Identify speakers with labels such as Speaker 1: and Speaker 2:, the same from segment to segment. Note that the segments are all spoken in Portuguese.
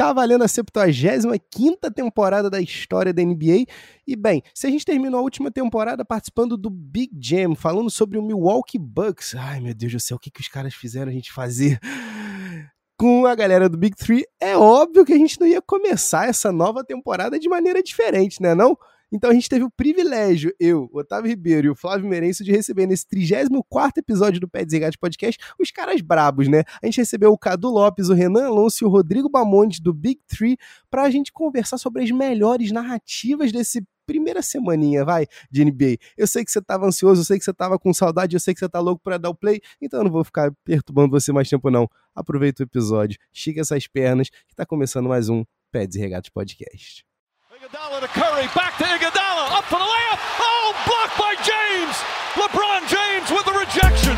Speaker 1: tá valendo a 75 temporada da história da NBA. E bem, se a gente terminou a última temporada participando do Big Jam, falando sobre o Milwaukee Bucks. Ai, meu Deus do céu, o que, que os caras fizeram a gente fazer? Com a galera do Big Three, é óbvio que a gente não ia começar essa nova temporada de maneira diferente, né? Não? Então a gente teve o privilégio, eu, Otávio Ribeiro e o Flávio Merenço, de receber nesse 34 episódio do Pé Desregate Podcast os caras brabos, né? A gente recebeu o Cadu Lopes, o Renan Alonso e o Rodrigo Bamontes do Big Three para a gente conversar sobre as melhores narrativas desse primeira semaninha, vai, de NBA. Eu sei que você tava ansioso, eu sei que você tava com saudade, eu sei que você tá louco para dar o play, então eu não vou ficar perturbando você mais tempo não. Aproveita o episódio, estica essas pernas, que tá começando mais um Pé Desregates Podcast. Iguodala to Curry, back to Iguodala, up for the layup. Oh, blocked by James. LeBron James with the rejection.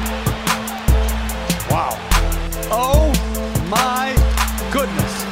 Speaker 1: Wow. Oh my goodness.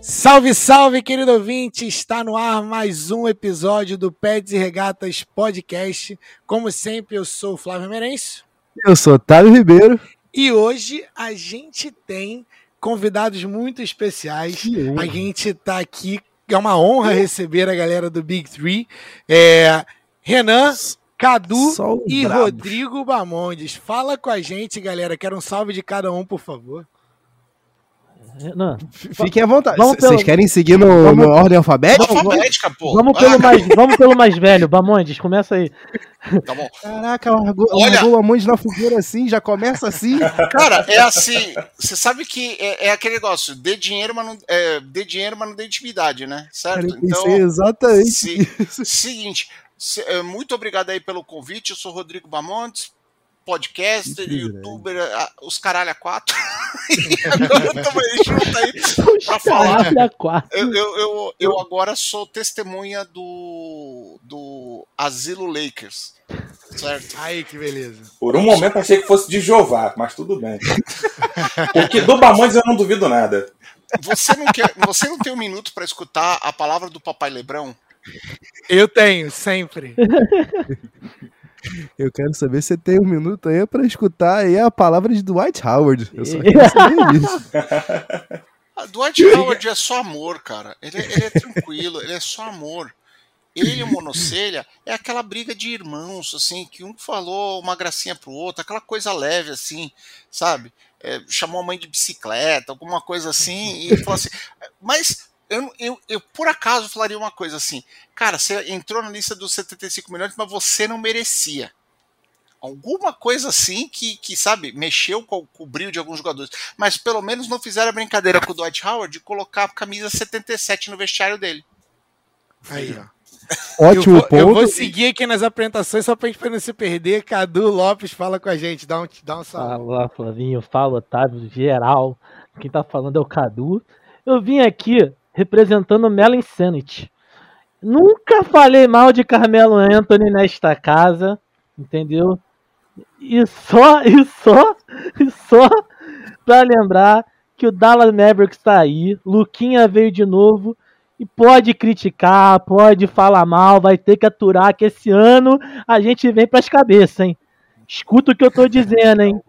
Speaker 1: Salve, salve, querido ouvinte! Está no ar mais um episódio do Pets e Regatas Podcast. Como sempre, eu sou o Flávio Merenço.
Speaker 2: Eu sou Otávio Ribeiro.
Speaker 1: E hoje a gente tem convidados muito especiais. A gente está aqui, é uma honra receber a galera do Big Three. É, Renan, Cadu e. Rodrigo Bamondes. Fala com a gente, galera. Quero um salve de cada um, por favor.
Speaker 2: Não. Fiquem à vontade. Vocês pelo... querem seguir no, vamos... no ordem alfabética?
Speaker 3: Alfabética, pô.
Speaker 2: Vamos pelo, mais, vamos pelo mais velho, Bamondes, começa aí.
Speaker 1: Tá bom. Caraca, largou, o Bamondes na fogueira assim, já começa assim.
Speaker 3: Cara, é assim, você sabe que é, é, aquele negócio, dê dinheiro, mas não, é, dê dinheiro, mas não dê intimidade, né? Certo?
Speaker 1: Cara, então, exatamente
Speaker 3: se, Seguinte, se, é, muito obrigado aí pelo convite, eu sou Rodrigo Bamontes, podcaster, Incrível, youtuber, né? os caralho a quatro. e agora também junto aí pra falar. Eu, eu, eu, eu, agora sou testemunha do, do Asilo Lakers. Certo?
Speaker 1: Aí, que beleza.
Speaker 4: Por um momento achei que fosse de Jeová, mas tudo bem. Porque do Bamontes eu não duvido nada.
Speaker 3: Você não, quer, você não tem um minuto para escutar a palavra do Papai Lebrão?
Speaker 1: Eu tenho, sempre. Eu quero saber se você tem um minuto aí para escutar aí a palavra de Dwight Howard. Eu só quero saber isso.
Speaker 3: A Dwight Howard é só amor, cara. Ele, é, ele é tranquilo, ele é só amor. Ele e o Monocelha é aquela briga de irmãos, assim, que um falou uma gracinha pro outro, aquela coisa leve, assim, sabe? É, chamou a mãe de bicicleta, alguma coisa assim, e falou assim. Mas eu, eu, eu, por acaso falaria uma coisa assim, cara, você entrou na lista dos 75 milhões, mas você não merecia. Alguma coisa assim que, que sabe, mexeu com, com o brilho de alguns jogadores. Mas pelo menos não fizeram a brincadeira com o Dwight Howard de colocar a camisa 77 no vestiário dele.
Speaker 1: Aí, ó. Ótimo eu vou, ponto. Eu vou seguir aqui nas apresentações só pra gente não se perder. Cadu Lopes fala com a gente, dá um, dá um salve.
Speaker 2: Fala, Flavinho, fala, Otávio, geral. Quem tá falando é o Cadu. Eu vim aqui representando Melo Insanity. Nunca falei mal de Carmelo Anthony nesta casa, entendeu? E só, e só, e só para lembrar que o Dallas Mavericks está aí, Luquinha veio de novo e pode criticar, pode falar mal, vai ter que aturar que esse ano a gente vem para as cabeças, hein? Escuta o que eu tô dizendo, hein?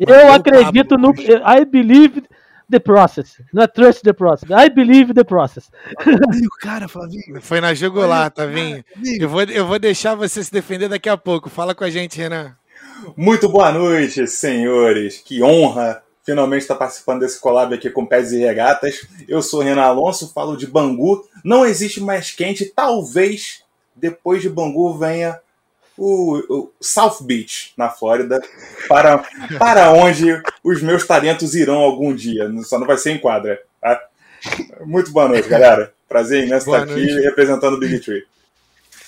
Speaker 2: Eu acredito no I believe the process. Não é trust the process. I believe the process.
Speaker 1: Aí o cara, Flavinho. Foi na jugular, tá vindo? Eu vou, eu vou deixar você se defender daqui a pouco. Fala com a gente, Renan.
Speaker 4: Muito boa noite, senhores. Que honra finalmente estar participando desse collab aqui com Pés e Regatas. Eu sou Renan Alonso, falo de Bangu. Não existe mais quente. Talvez depois de Bangu venha o, o, South Beach, na Flórida, para, para onde os meus talentos irão algum dia. Só não vai ser em quadra. Tá? Muito boa noite, galera. Prazer imenso boa estar noite. aqui representando o Big Tree.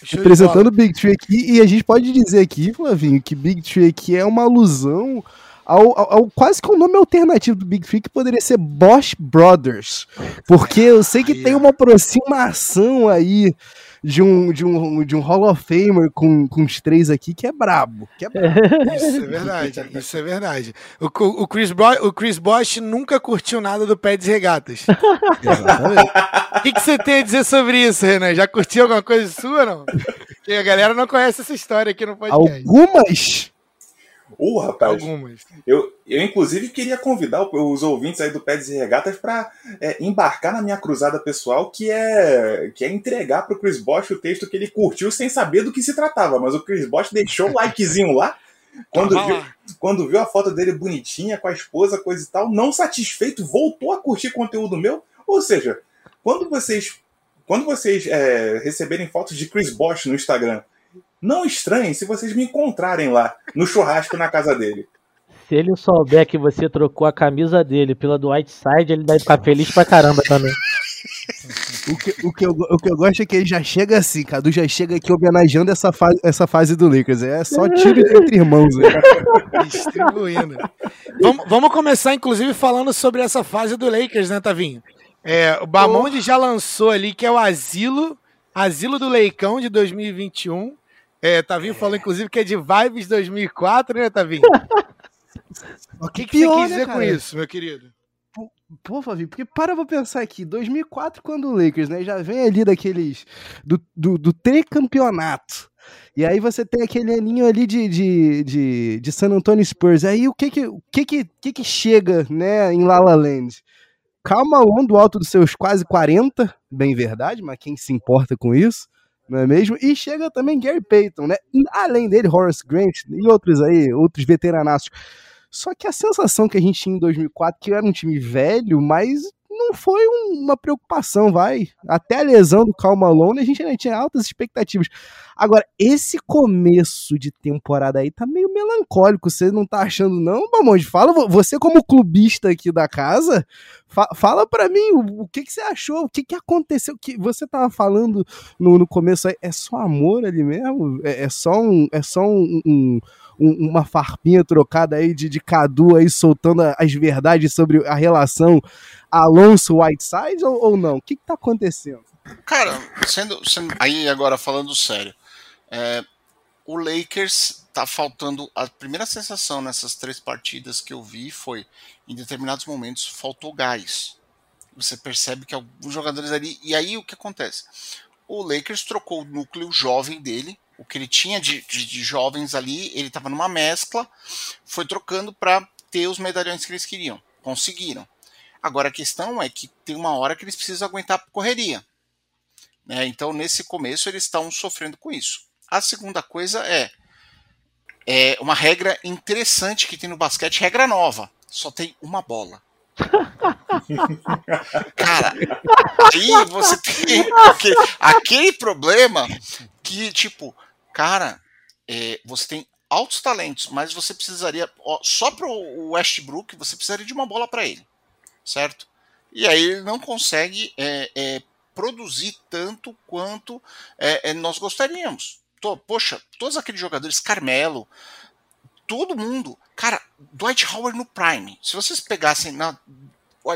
Speaker 1: Representando o Big Tree aqui, e a gente pode dizer aqui, Flavinho, que Big Tree aqui é uma alusão ao, ao, ao, quase que o um nome alternativo do Big Tree, que poderia ser Bosch Brothers. Porque eu sei que tem uma aproximação aí de um, de um, de um Hall of Famer com, com os três aqui que é brabo. Que é brabo. Isso é verdade, isso é verdade. O, o, Chris, Bo o Chris Bosch nunca curtiu nada do Pé de Regatas. Exatamente. O que, que você tem a dizer sobre isso, Renan? Já curtiu alguma coisa sua, não? Porque a galera não conhece essa história aqui no podcast.
Speaker 4: Algumas Ô, rapaz,
Speaker 5: Algumas.
Speaker 4: eu, eu inclusive queria convidar os ouvintes aí do Pés e Regatas para embarcar na minha cruzada pessoal, que é, que é entregar pro Chris Bosch o texto que ele curtiu sem saber do que se tratava. Mas o Chris Bosch deixou o likezinho lá. Quando viu, quando viu a foto dele bonitinha, com a esposa, coisa e tal, não satisfeito, voltou a curtir conteúdo meu. Ou seja, quando vocês, quando vocês é, receberem fotos de Chris Bosch no Instagram, não estranhem se vocês me encontrarem lá, no churrasco na casa dele.
Speaker 2: Se ele souber que você trocou a camisa dele pela do Whiteside, ele vai ficar feliz pra caramba também.
Speaker 1: O que, o, que eu, o que eu gosto é que ele já chega assim, Cadu já chega aqui homenageando essa, fa essa fase do Lakers. É só tiro entre irmãos. Né?
Speaker 5: Distribuindo. vamos, vamos começar, inclusive, falando sobre essa fase do Lakers, né, Tavinho? É, o Bamonde já lançou ali, que é o Asilo, Asilo do Leicão de 2021. É, Tavinho falou, inclusive, que é de Vibes 2004, né, Tavinho? O que, que
Speaker 1: Pior,
Speaker 5: você quis
Speaker 1: né,
Speaker 5: dizer com
Speaker 1: cara?
Speaker 5: isso, meu querido?
Speaker 1: Pô, Favi, porque para pra pensar aqui, 2004 quando o Lakers, né, já vem ali daqueles, do, do, do tricampeonato, e aí você tem aquele aninho ali de, de, de, de San Antonio Spurs, aí o que que, o que, que, que, que chega, né, em La La Land? Calma Malone do alto dos seus quase 40, bem verdade, mas quem se importa com isso, não é mesmo? E chega também Gary Payton, né, além dele, Horace Grant e outros aí, outros veteranaços. Só que a sensação que a gente tinha em 2004, que era um time velho, mas não foi um- uma preocupação, vai. Até a lesão do Cal Malone, a gente ainda tinha altas expectativas. Agora, esse começo de temporada aí tá meio melancólico, você não tá achando não, Bamonde? Fala, vo- você como clubista aqui da casa, fa- fala pra mim o, o que, que você achou, o que, que aconteceu, que você tava falando no, no começo aí, é só amor ali mesmo? É, é só um... É só um- um um- uma farpinha trocada aí de, de Cadu aí soltando as verdades sobre a relação Alonso-Whiteside ou, ou não? O que, que tá acontecendo?
Speaker 3: Cara, sendo, sendo- aí agora falando sério, é, o Lakers tá faltando a primeira sensação nessas três partidas que eu vi foi em determinados momentos faltou gás. Você percebe que alguns jogadores ali e aí o que acontece? O Lakers trocou o núcleo jovem dele, o que ele tinha de, de- de jovens ali, ele estava numa mescla, foi trocando para ter os medalhões que eles queriam, conseguiram. Agora a questão é que tem uma hora que eles precisam aguentar a correria. né? Então, nesse começo, eles estão sofrendo com isso. A segunda coisa é, é uma regra interessante que tem no basquete, regra nova. Só tem uma bola. Cara, aí você tem aquele, aquele problema que, tipo, cara, é, você tem altos talentos, mas você precisaria, ó, só pro Westbrook, você precisaria de uma bola para ele, certo? E aí ele não consegue é, é, produzir tanto quanto é, é, nós gostaríamos. Tô, poxa, todos aqueles jogadores, Carmelo, todo mundo, cara, Dwight Howard no prime. Se vocês pegassem na,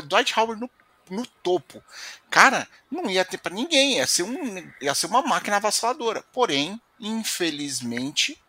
Speaker 3: Dwight Howard no, no topo, cara, não ia ter para ninguém, ia ser, um, ia ser uma máquina avassaladora. Porém, infelizmente,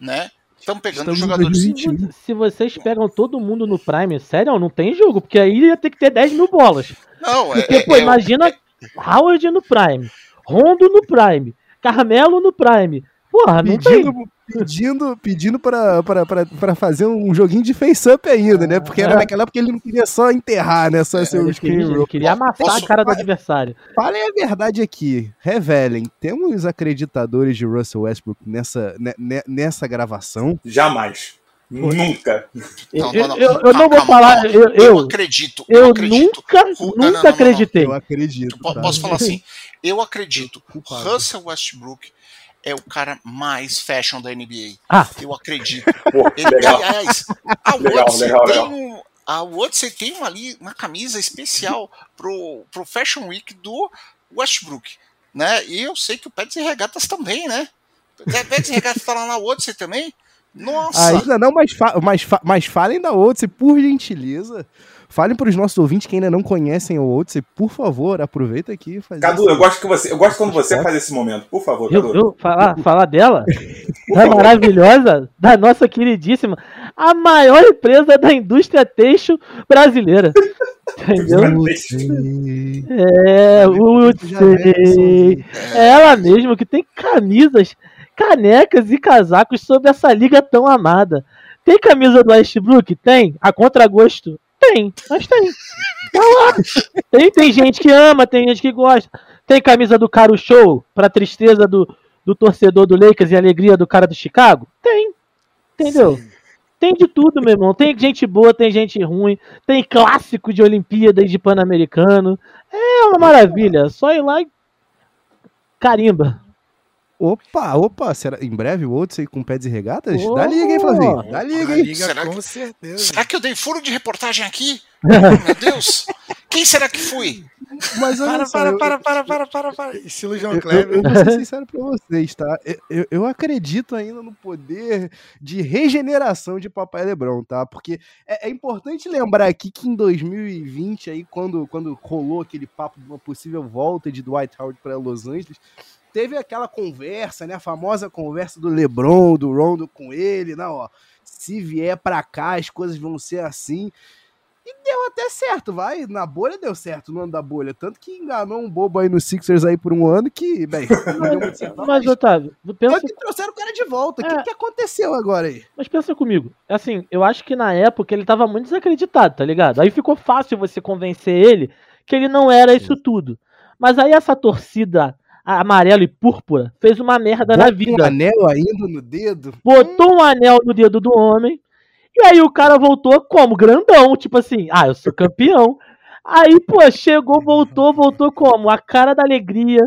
Speaker 3: né, estão pegando
Speaker 1: Estamos
Speaker 3: jogadores
Speaker 1: 2021.
Speaker 2: Se vocês pegam todo mundo no Prime, sério, não tem jogo, porque aí ia ter que ter 10 mil bolas.
Speaker 3: Não, é,
Speaker 2: Porque, pô,
Speaker 3: é-
Speaker 2: imagina Howard no Prime, Rondo no Prime, Carmelo no Prime. Porra, não tem.
Speaker 1: Pedindo, pedindo, pedindo pra, pra, pra, pra fazer um joguinho de face-up ainda, né? Porque era
Speaker 2: É.
Speaker 1: naquela época que ele não queria só enterrar, né? Só ser um
Speaker 2: Ele queria,
Speaker 1: screen
Speaker 2: ele queria amassar
Speaker 3: Posso-
Speaker 2: a cara do adversário.
Speaker 1: Falem a verdade aqui. Revelem. Temos acreditadores de Russell Westbrook nessa, ne- ne- nessa gravação?
Speaker 4: Jamais. Nunca.
Speaker 3: Não,
Speaker 2: Eu,
Speaker 3: não, não.
Speaker 2: eu- eu não vou
Speaker 3: Calma,
Speaker 2: falar, eu,
Speaker 3: Eu acredito. Eu, acredito.
Speaker 2: nunca, nunca acreditei.
Speaker 1: Eu acredito. Tá?
Speaker 3: Posso falar assim? Eu acredito. Russell Westbrook é o cara mais fashion da NBA.
Speaker 2: Ah,
Speaker 3: Eu acredito.
Speaker 4: Pô,
Speaker 3: Ele,
Speaker 4: legal.
Speaker 3: aliás, a
Speaker 4: Legal,
Speaker 3: tem um. A uma, ali, uma camisa especial pro, pro Fashion Week do Westbrook. Né? E eu sei que o Pets e Regatas também, né? O Pets e Regatas tá lá na Odyssey também. Nossa!
Speaker 1: Ainda não, mas, fa mas, fa mas falem da Odyssey, por gentileza. Falem para os nossos ouvintes que ainda não conhecem o Odyssey, por favor, aproveita aqui. e faz
Speaker 4: Cadu, eu gosto que você. Eu gosto quando você faz esse momento. Por favor,
Speaker 2: eu,
Speaker 4: Cadu.
Speaker 2: eu falar, falar dela, da maravilhosa, da nossa queridíssima, a maior empresa da indústria têxtil brasileira. Entendeu? É, Utsei. É ela mesma que tem camisas, canecas e casacos sobre essa liga tão amada. Tem camisa do Westbrook? Tem. A contragosto? Tem, mas tem. Tá lá. Tem, tem gente que ama, tem gente que gosta. Tem camisa do Caro Show pra tristeza do, do torcedor do Lakers e alegria do cara do Chicago? Tem. Entendeu? Tem de tudo, meu irmão. Tem gente boa, tem gente ruim. Tem clássico de Olimpíada e de Pan-Americano. É uma maravilha. Só ir lá e carimba.
Speaker 1: Opa, opa, será em breve o Odyssey com pés e regatas?
Speaker 2: Oh!
Speaker 1: Dá liga, hein, Flavinho? Dá liga, hein?
Speaker 5: liga
Speaker 3: Será
Speaker 5: com
Speaker 3: que-
Speaker 5: certeza.
Speaker 3: Será que eu dei furo de reportagem aqui? Meu Deus! Quem será que fui?
Speaker 1: Mas
Speaker 5: Para,
Speaker 1: só,
Speaker 5: para,
Speaker 1: eu-
Speaker 5: para, para, para, para, para. Estilo João
Speaker 1: Eu, eu,
Speaker 5: Kleber.
Speaker 1: eu vou ser sincero pra vocês, tá? Eu, eu, eu acredito ainda no poder de regeneração de Papai Lebron, tá? Porque é, é importante lembrar aqui que em 2020, aí, quando, quando rolou aquele papo de uma possível volta de Dwight Howard para Los Angeles, teve aquela conversa, né? A famosa conversa do LeBron, do Rondo com ele, não, ó. Se vier pra cá, as coisas vão ser assim. E deu até certo, vai. Na bolha deu certo, no ano da bolha. Tanto que enganou um bobo aí no Sixers aí por um ano que, bem, não deu muito certo.
Speaker 2: Mas, Otávio, pensa,
Speaker 1: Tanto que trouxeram o cara de volta. O
Speaker 2: É.
Speaker 1: que, que aconteceu agora aí?
Speaker 2: mas pensa comigo. Assim, eu acho que na época ele tava muito desacreditado, tá ligado? Aí ficou fácil você convencer ele que ele não era isso tudo. Mas aí essa torcida amarela e púrpura fez uma merda na
Speaker 1: Bota um
Speaker 2: vida.
Speaker 1: anel ainda no dedo.
Speaker 2: botou um anel no dedo do homem, e aí o cara voltou como? Grandão, tipo assim, ah, eu sou campeão. Aí, pô, chegou, voltou, voltou como? A cara da alegria,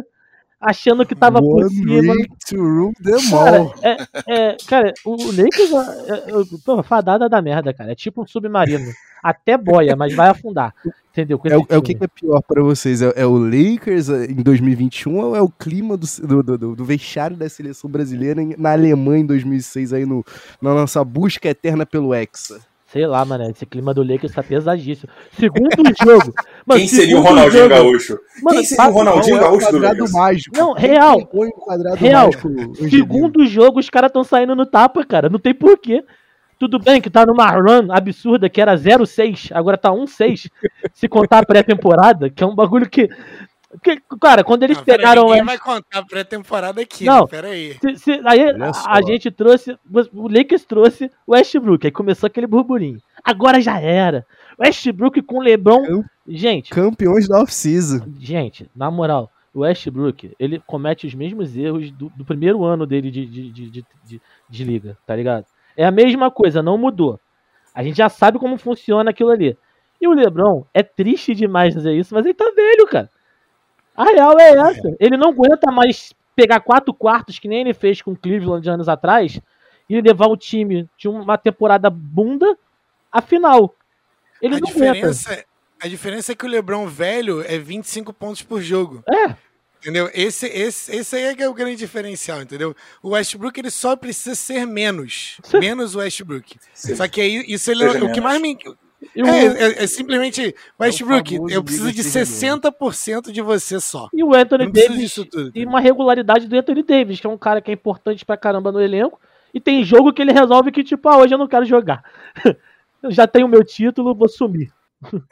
Speaker 2: achando que tava por
Speaker 1: One
Speaker 2: cima.
Speaker 1: ring to them
Speaker 2: Cara, é, é, cara, o Lakers, é, é, pô, fadada da merda, cara. É tipo um submarino. Até boia, mas vai afundar. Entendeu?
Speaker 1: É, o- é o que, é pior pra vocês? É, é o Lakers em 2021 ou é o clima do, do, do, do vestiário da seleção brasileira na Alemanha em 2006 aí no, na nossa busca eterna pelo Hexa?
Speaker 2: Sei lá, mano. Esse clima do Lakers tá pesadíssimo. Segundo jogo. Mano,
Speaker 4: Quem seria o Ronaldinho
Speaker 2: jogo-
Speaker 4: Gaúcho?
Speaker 2: Mano,
Speaker 4: Quem seria o Ronaldinho
Speaker 1: é o
Speaker 4: Gaúcho do
Speaker 1: quadrado
Speaker 4: Lakers?
Speaker 1: mágico?
Speaker 2: Não, real.
Speaker 1: compõe o quadrado
Speaker 2: Real. Segundo jogo, os caras estão saindo no tapa, cara. Não tem porquê. Tudo bem que tá numa run absurda, que era 0-6, agora tá 1-6. se contar a pré-temporada, que é um bagulho que. Que, cara, quando eles
Speaker 5: Não, peraí,
Speaker 2: pegaram.
Speaker 5: ninguém
Speaker 2: o-
Speaker 5: vai contar a pré-temporada aqui,
Speaker 2: Não.
Speaker 5: né? Pera aí.
Speaker 2: se- se- aí a, a gente trouxe. O Lakers trouxe o Westbrook. Aí começou aquele burburinho. Agora já era. Westbrook com LeBron.
Speaker 1: Eu-
Speaker 2: Gente,
Speaker 1: Campeões da off-season.
Speaker 2: Gente, na moral, o Westbrook, ele comete os mesmos erros do, do primeiro ano dele de, de, de, de, de- de liga, tá ligado? É a mesma coisa, não mudou. A gente já sabe como funciona aquilo ali. E o LeBron, é triste demais dizer isso, mas ele tá velho, cara. A real é essa. Ele não aguenta mais pegar quatro quartos, que nem ele fez com o Cleveland de anos atrás, e levar o time de uma temporada bunda à final. Ele
Speaker 5: A
Speaker 2: não aguenta.
Speaker 5: diferença, a diferença é que o LeBron velho é 25 pontos por jogo.
Speaker 2: É,
Speaker 5: Entendeu? Esse, esse, esse aí é que é o grande diferencial, entendeu? O Westbrook ele só precisa ser menos. menos o Westbrook. Só que aí isso ele,
Speaker 4: Seja
Speaker 5: o que mais me.
Speaker 2: E o-
Speaker 5: É, é, é simplesmente, Westbrook,
Speaker 1: famoso
Speaker 5: eu preciso de
Speaker 1: Liga seja
Speaker 5: 60% de você só.
Speaker 2: E o Anthony Davis
Speaker 5: disso tudo.
Speaker 2: e uma regularidade do Anthony Davis, que é um cara que é importante pra caramba no elenco. E tem jogo que ele resolve que, tipo, ah, hoje eu não quero jogar. eu já tenho meu título, vou sumir.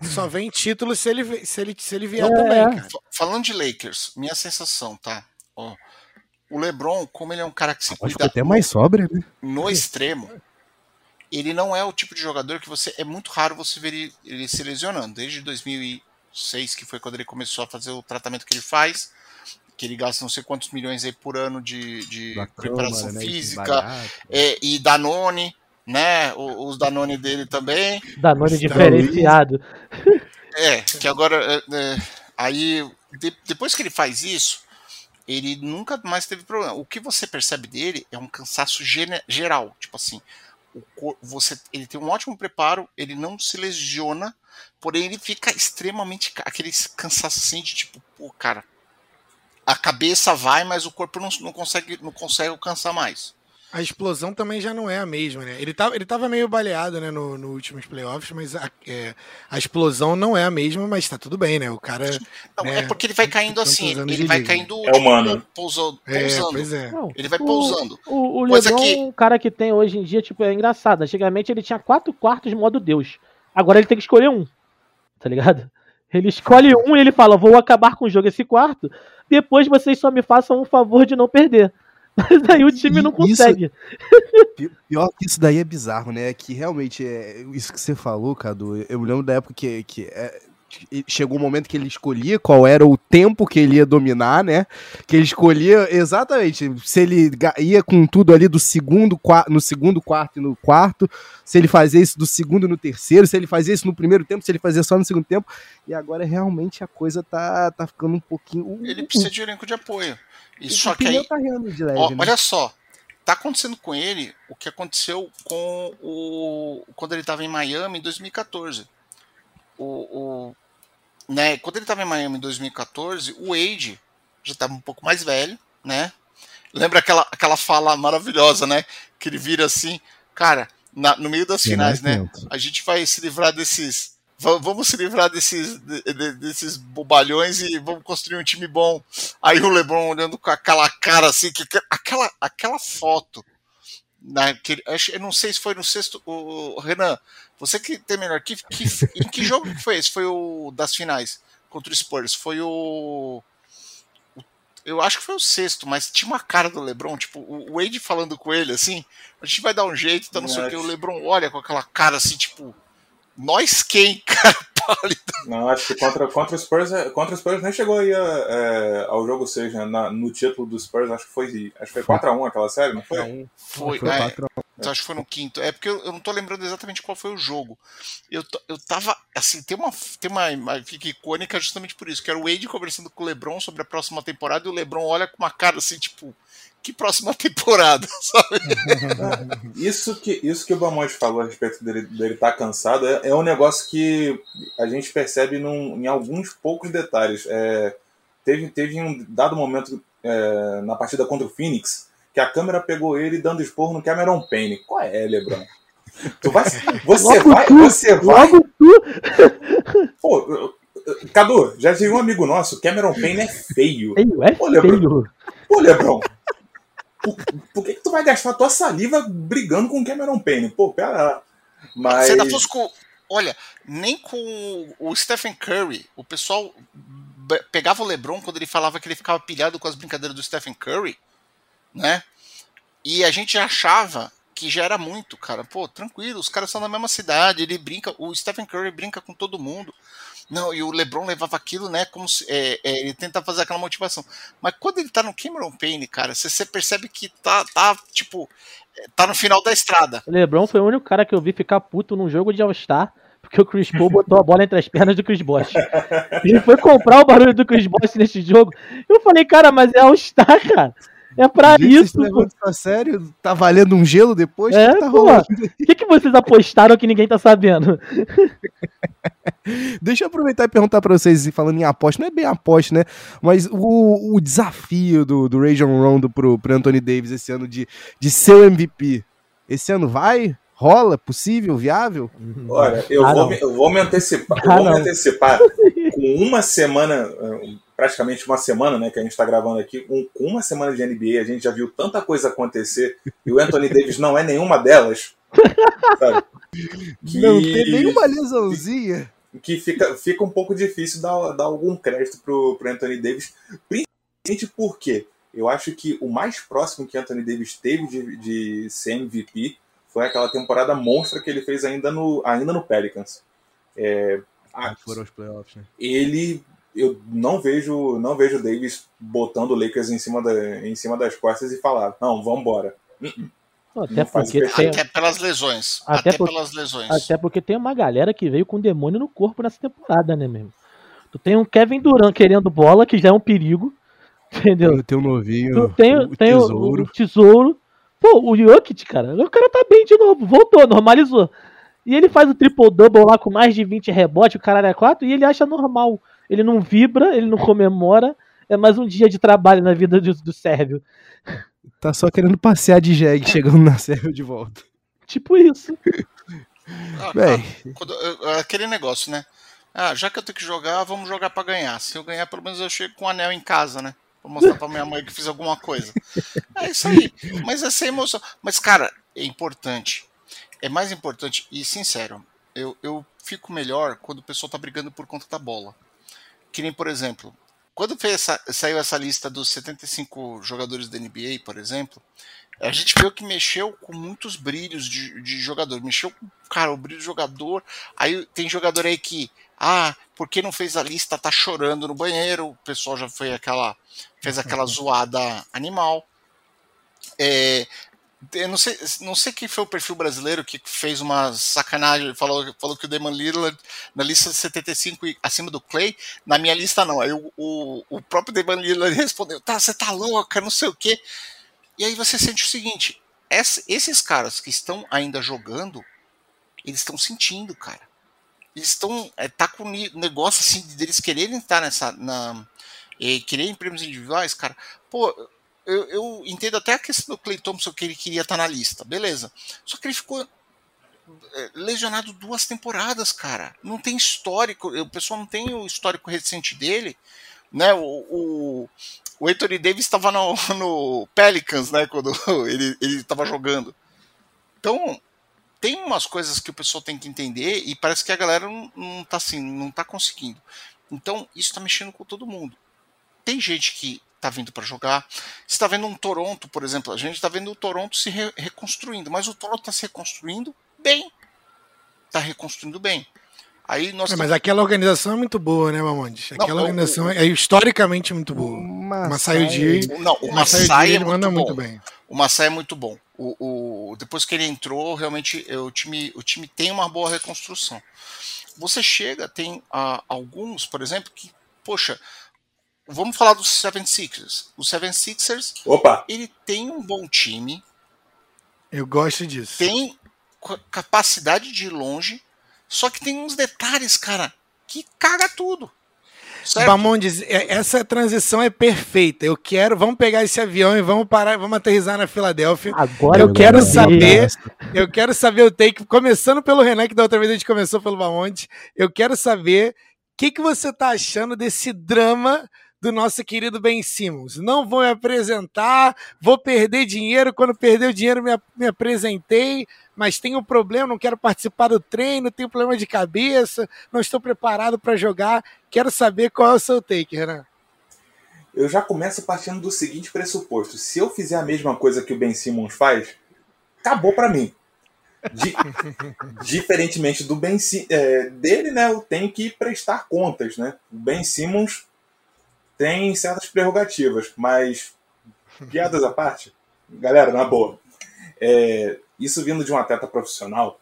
Speaker 5: Só vem título se ele, se ele, se ele vier
Speaker 2: É,
Speaker 5: também,
Speaker 2: é.
Speaker 5: cara.
Speaker 3: Fa- Falando de Lakers, minha sensação, tá? Ó, o LeBron, como ele é um cara que se
Speaker 1: Acho que
Speaker 3: cuida
Speaker 1: até mais sobra, né?
Speaker 3: no extremo, ele não é o tipo de jogador que você é muito raro você ver ele, ele se lesionando. Desde 2006, que foi quando ele começou a fazer o tratamento que ele faz, que ele gasta não sei quantos milhões aí por ano de, de
Speaker 1: Da
Speaker 3: preparação
Speaker 1: né,
Speaker 3: física é, e Danone, né? Os Danone dele também.
Speaker 2: Danone
Speaker 5: Está
Speaker 2: diferenciado.
Speaker 3: É, que agora. é, é, aí, de- depois que ele faz isso, ele nunca mais teve problema. O que você percebe dele é um cansaço gene- geral. Tipo assim, você, ele tem um ótimo preparo, ele não se lesiona, porém ele fica extremamente. aquele cansaço assim de tipo, pô, cara. A cabeça vai, mas o corpo não, não, consegue, não consegue alcançar mais.
Speaker 5: A explosão também já não é a mesma, né? Ele tava, ele tava meio baleado, né, no, no últimos playoffs, mas a, é, a explosão não é a mesma, mas tá tudo bem, né? O cara.
Speaker 3: Não,
Speaker 5: É,
Speaker 3: é, porque ele vai caindo assim, ele
Speaker 5: de
Speaker 3: vai
Speaker 5: liga.
Speaker 3: caindo
Speaker 4: É humano.
Speaker 3: pousando.
Speaker 5: É,
Speaker 3: pousando.
Speaker 5: pois é.
Speaker 2: Não,
Speaker 3: Ele vai
Speaker 2: o-
Speaker 3: pousando.
Speaker 2: O, o LeBron,
Speaker 3: que-
Speaker 2: um cara que tem hoje em dia, tipo, é engraçado. Antigamente ele tinha quatro quartos modo Deus. Agora ele tem que escolher um. Tá ligado? Ele escolhe um e ele fala: vou acabar com o jogo esse quarto. Depois vocês só me façam um favor de não perder. Mas aí o time não
Speaker 1: Isso-
Speaker 2: consegue.
Speaker 1: Pi- Pior que isso daí é bizarro, né? Que realmente é isso que você falou, Cadu. Eu me lembro da época que, que é, que chegou um momento que ele escolhia qual era o tempo que ele ia dominar, né? Que ele escolhia exatamente se ele ia com tudo ali do segundo no segundo quarto e no quarto, se ele fazia isso do segundo no terceiro, se ele fazia isso no primeiro tempo, se ele fazia só no segundo tempo. E agora realmente a coisa tá, tá ficando um pouquinho. o-
Speaker 3: Ele
Speaker 1: o-
Speaker 3: precisa de elenco de apoio. E só que aí,
Speaker 1: tá leve,
Speaker 3: ó,
Speaker 1: né?
Speaker 3: olha só, tá acontecendo com ele o que aconteceu com o quando ele estava em Miami em 2014. O, o- né, quando ele estava em Miami em 2014, o Wade já estava um pouco mais velho, né? Lembra aquela, aquela fala maravilhosa, né? Que ele vira assim, cara, na- no meio das finais, né? A gente vai se livrar desses. Va- Vamos se livrar desses, de- de- desses bobalhões e vamos construir um time bom. Aí o Lebron olhando com aquela cara assim, que, que- aquela, aquela foto. Naquele, eu não sei se foi no sexto. O, Renan, você que tem melhor. Que, que, em que jogo que foi esse? Foi o das finais contra o Spurs? Foi o. Eu acho que foi o sexto, mas tinha uma cara do Lebron, tipo, o Wade falando com ele assim, a gente vai dar um jeito, então não sei o que. O. Lebron olha com aquela cara assim, tipo, nós quem, cara, pálido.
Speaker 4: Não, acho que contra, contra, o Spurs, é- contra o Spurs nem chegou aí a- é, ao jogo 6, né? Na- no título do Spurs, acho que foi, acho que foi 4x1 aquela série, não foi?
Speaker 3: Foi,
Speaker 1: Foi
Speaker 3: é, então acho que foi no quinto. É porque eu, eu não tô lembrando exatamente qual foi o jogo. Eu, eu tava, assim, tem uma, tem uma imagem que fica icônica justamente por isso, que era o Wade conversando com o LeBron sobre a próxima temporada e o LeBron olha com uma cara assim, tipo, que próxima temporada, sabe?
Speaker 4: Isso que, isso que o Bamonte falou a respeito dele estar dele tá cansado é, é um negócio que a gente percebe num- em alguns poucos detalhes. É, teve, teve um dado momento é, na partida contra o Phoenix que a câmera pegou ele dando esporro no Cameron Payne. Qual é, Lebron? Tu vai, você
Speaker 2: Logo
Speaker 4: vai,
Speaker 2: tu,
Speaker 4: você vai.
Speaker 2: Tu.
Speaker 4: Pô, Cadu, já dizia um amigo nosso, Cameron Payne é feio.
Speaker 2: Feio, é
Speaker 4: Ô, Lebron.
Speaker 2: feio.
Speaker 4: Pô, Lebron, por, por que, que tu vai gastar tua saliva brigando com o Cameron Payne? Pô, pera lá. Mas...
Speaker 3: Se ainda fosse com. Olha, nem com o Stephen Curry, o pessoal pegava o LeBron quando ele falava que ele ficava pilhado com as brincadeiras do Stephen Curry, né? E a gente achava que já era muito, cara. Pô, tranquilo, os caras são da mesma cidade, ele brinca, o Stephen Curry brinca com todo mundo. Não, e o LeBron levava aquilo, né, como se, é, é, ele tenta fazer aquela motivação. Mas quando ele tá no Cameron Payne, cara, você, você percebe que tá, tá, tipo, é, tá no final da estrada.
Speaker 2: O LeBron foi o único cara que eu vi ficar puto num jogo de All-Star, porque o Chris Paul botou a bola entre as pernas do Chris Bosh. Ele foi comprar o barulho do Chris Bosh nesse jogo. Eu falei, cara, mas é All-Star, cara. É pra
Speaker 1: vocês
Speaker 2: isso.
Speaker 1: levam isso a sério? Tá valendo um gelo depois?
Speaker 2: É,
Speaker 1: O que tá
Speaker 2: pô.
Speaker 1: rolando?
Speaker 2: O que, que vocês apostaram que ninguém tá sabendo?
Speaker 1: Deixa eu aproveitar e perguntar pra vocês, falando em aposta, não é bem aposta, né? Mas o, o desafio do, do Rajon Rondo pro, pro Anthony Davis esse ano de, de ser o MVP, esse ano vai? Rola? Possível? Viável?
Speaker 4: Olha, eu,
Speaker 2: Ah,
Speaker 4: vou, me, eu vou me antecipar.
Speaker 2: Ah,
Speaker 4: eu vou me
Speaker 2: não.
Speaker 4: antecipar com uma semana, praticamente uma semana, né, que a gente está gravando aqui, com, com uma semana de NBA, a gente já viu tanta coisa acontecer e o Anthony Davis não é nenhuma delas. Sabe? Que,
Speaker 1: Não tem nenhuma lesãozinha.
Speaker 4: que fica, fica um pouco difícil dar, dar algum crédito pro, pro Anthony Davis, principalmente porque eu acho que o mais próximo que Anthony Davis teve de, de ser MVP foi aquela temporada monstra que ele fez ainda no, ainda no Pelicans. É, a-
Speaker 1: Foram os playoffs, né?
Speaker 4: ele eu não vejo não vejo o Davis botando o Lakers em cima, da, em cima das costas e falar não vamos embora
Speaker 2: Até
Speaker 4: Não faz
Speaker 2: porque, tem,
Speaker 3: Até pelas lesões.
Speaker 2: Até
Speaker 3: Até,
Speaker 2: por-
Speaker 3: pelas lesões.
Speaker 2: até porque tem uma galera que veio com demônio no corpo nessa temporada, né, mesmo? Tu tem um Kevin Durant querendo bola, que já é um perigo. Entendeu?
Speaker 1: Tem um novinho,
Speaker 2: Tu tem,
Speaker 1: o
Speaker 2: tem o-
Speaker 1: tesouro.
Speaker 2: O, tesouro. Pô, o Jokic, cara, o cara tá bem de novo, voltou, normalizou. E ele faz o triple-double lá com mais de 20 rebotes, o caralho é 4, e ele acha normal. Ele não vibra, ele não comemora. É mais um dia de trabalho na vida do, do Sérvio.
Speaker 1: Tá só querendo passear de jegue, chegando na Sérvia de volta.
Speaker 2: Tipo isso.
Speaker 3: Ah,
Speaker 1: Bem,
Speaker 3: é aquele negócio, né? Ah, já que eu tenho que jogar, vamos jogar pra ganhar. Se eu ganhar, pelo menos eu chego com um anel em casa, né? Pra mostrar pra minha mãe que fiz alguma coisa. É isso aí. Mas é sem emoção. Mas, cara, é importante. É mais importante, e sincero, eu, eu fico melhor quando o pessoal tá brigando por conta da bola. Que nem, por exemplo, quando essa, saiu essa lista dos 75 jogadores da NBA, por exemplo, a gente viu que mexeu com muitos brilhos de, de jogador. Mexeu com, cara, o brilho do jogador. Aí tem jogador aí que, ah, porque não fez a lista, tá chorando no banheiro. O pessoal já foi aquela, fez aquela zoada animal. É, eu não sei, não sei quem foi o perfil brasileiro que fez uma sacanagem, falou, falou que o Damon Lillard na lista de 75 acima do Clay, na minha lista não. Aí o, o, o próprio Damon Lillard respondeu: "Tá, você tá louca, não sei o quê". E aí você sente o seguinte, esses caras que estão ainda jogando, eles estão sentindo, cara. Eles estão é, tá com negócio assim deles quererem estar nessa na e quererem prêmios individuais, cara. Pô, eu, eu, entendo até a questão do Clay Thompson que ele queria estar na lista, beleza. Só que ele ficou é, lesionado duas temporadas, cara. Não tem histórico, o pessoal não tem o histórico recente dele, né? O, o, o Anthony Davis estava no, no, Pelicans, né? Quando ele estava jogando. Então tem umas coisas que o pessoal tem que entender e parece que a galera não, não tá assim, não tá conseguindo. Então isso está mexendo com todo mundo. Tem gente que está vindo para jogar. Você está vendo um Toronto, por exemplo. A gente está vendo o Toronto se re reconstruindo, mas o Toronto está se reconstruindo bem. Está reconstruindo bem. Aí nós
Speaker 5: é, mas aquela organização é muito boa, né, Mamondes? Aquela não, organização é historicamente muito boa.
Speaker 3: Uma Massaio de Não, o Massaio é muito muito bem. O Massaio é muito bom. O, o, depois que ele entrou, realmente o time, o time tem uma boa reconstrução. Você chega, tem uh, alguns, por exemplo, que, poxa, vamos falar dos Seven Sixers. O Seven Sixers,
Speaker 4: Opa.
Speaker 3: ele tem um bom time.
Speaker 5: Eu gosto disso.
Speaker 3: Tem capacidade de ir longe, só que tem uns detalhes, cara, que caga tudo.
Speaker 5: Certo? Bamondes, é, essa transição é perfeita. Eu quero, vamos pegar esse avião e vamos parar, vamos aterrizar na Filadélfia. Agora eu quero saber, eu quero saber o take, começando pelo Renan, que da outra vez a gente começou pelo Bamondes. Eu quero saber o que, que você tá achando desse drama do nosso querido Ben Simmons. Não vou me apresentar, vou perder dinheiro. Quando perder o dinheiro, me, me apresentei, mas tenho um problema, não quero participar do treino, tenho problema de cabeça, não estou preparado para jogar. Quero saber qual é o seu take, Renan.
Speaker 4: Eu já começo partindo do seguinte pressuposto: se eu fizer a mesma coisa que o Ben Simmons faz, acabou para mim. Di diferentemente do Ben é, dele, né, eu tenho que prestar contas, né? O Ben Simmons tem certas prerrogativas, mas piadas à parte, galera, na boa, é, isso vindo de um atleta profissional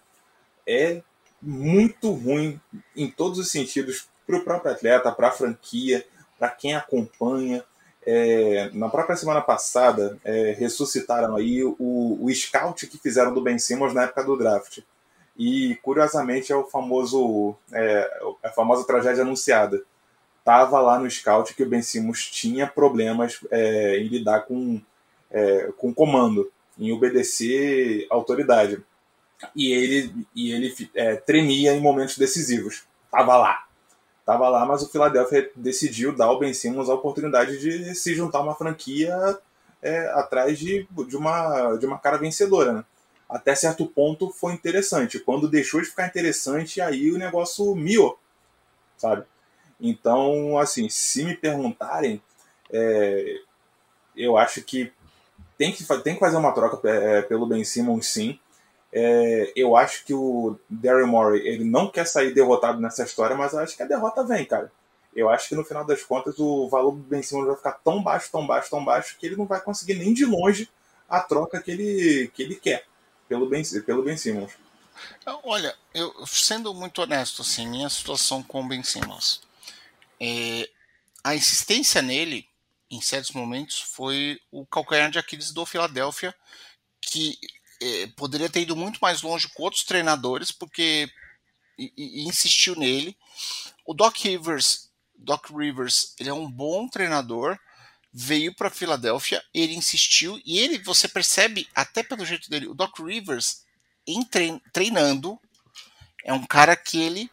Speaker 4: é muito ruim em todos os sentidos para o próprio atleta, para a franquia, para quem acompanha. É, na própria semana passada, é, ressuscitaram aí o, o scout que fizeram do Ben Simmons na época do draft. E, curiosamente, é o famoso, é, a famosa tragédia anunciada estava lá no scout que o Ben Simmons tinha problemas é, em lidar com, é, com comando, em obedecer autoridade. E ele, e ele é, tremia em momentos decisivos. Tava lá. Tava lá, mas o Philadelphia decidiu dar ao Ben Simmons a oportunidade de se juntar a uma franquia é, atrás de, de, uma, de uma cara vencedora. Né? Até certo ponto foi interessante. Quando deixou de ficar interessante, aí o negócio miou, sabe? Então, assim, se me perguntarem, é, eu acho que tem que, tem que fazer uma troca é, pelo Ben Simmons, sim. É, eu acho que o Daryl Morey ele não quer sair derrotado nessa história, mas eu acho que a derrota vem, cara. Eu acho que no final das contas o valor do Ben Simmons vai ficar tão baixo, tão baixo, tão baixo que ele não vai conseguir nem de longe a troca que ele, que ele quer pelo Ben, pelo ben Simmons.
Speaker 3: Olha, eu sendo muito honesto, assim, minha situação com o Ben Simmons é, a insistência nele, em certos momentos, foi o calcanhar de Aquiles do Philadelphia, que é, poderia ter ido muito mais longe com outros treinadores, porque e, e insistiu nele. O Doc Rivers, Doc Rivers, ele é um bom treinador, veio para Filadélfia, ele insistiu e ele, você percebe até pelo jeito dele, o Doc Rivers em trein, treinando é um cara que ele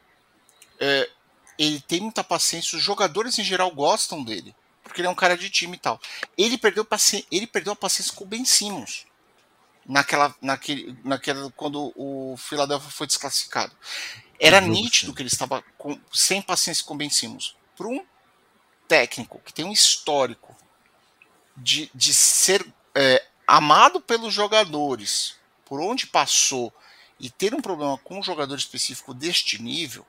Speaker 3: é, ele tem muita paciência, os jogadores em geral gostam dele, porque ele é um cara de time e tal. Ele perdeu, ele perdeu a paciência com o Ben Simmons naquela, naquele, naquela quando o Philadelphia foi desclassificado. Era nítido que ele estava com, sem paciência com o Ben Simmons. Por um técnico que tem um histórico de, de ser é, amado pelos jogadores, por onde passou, e ter um problema com um jogador específico deste nível,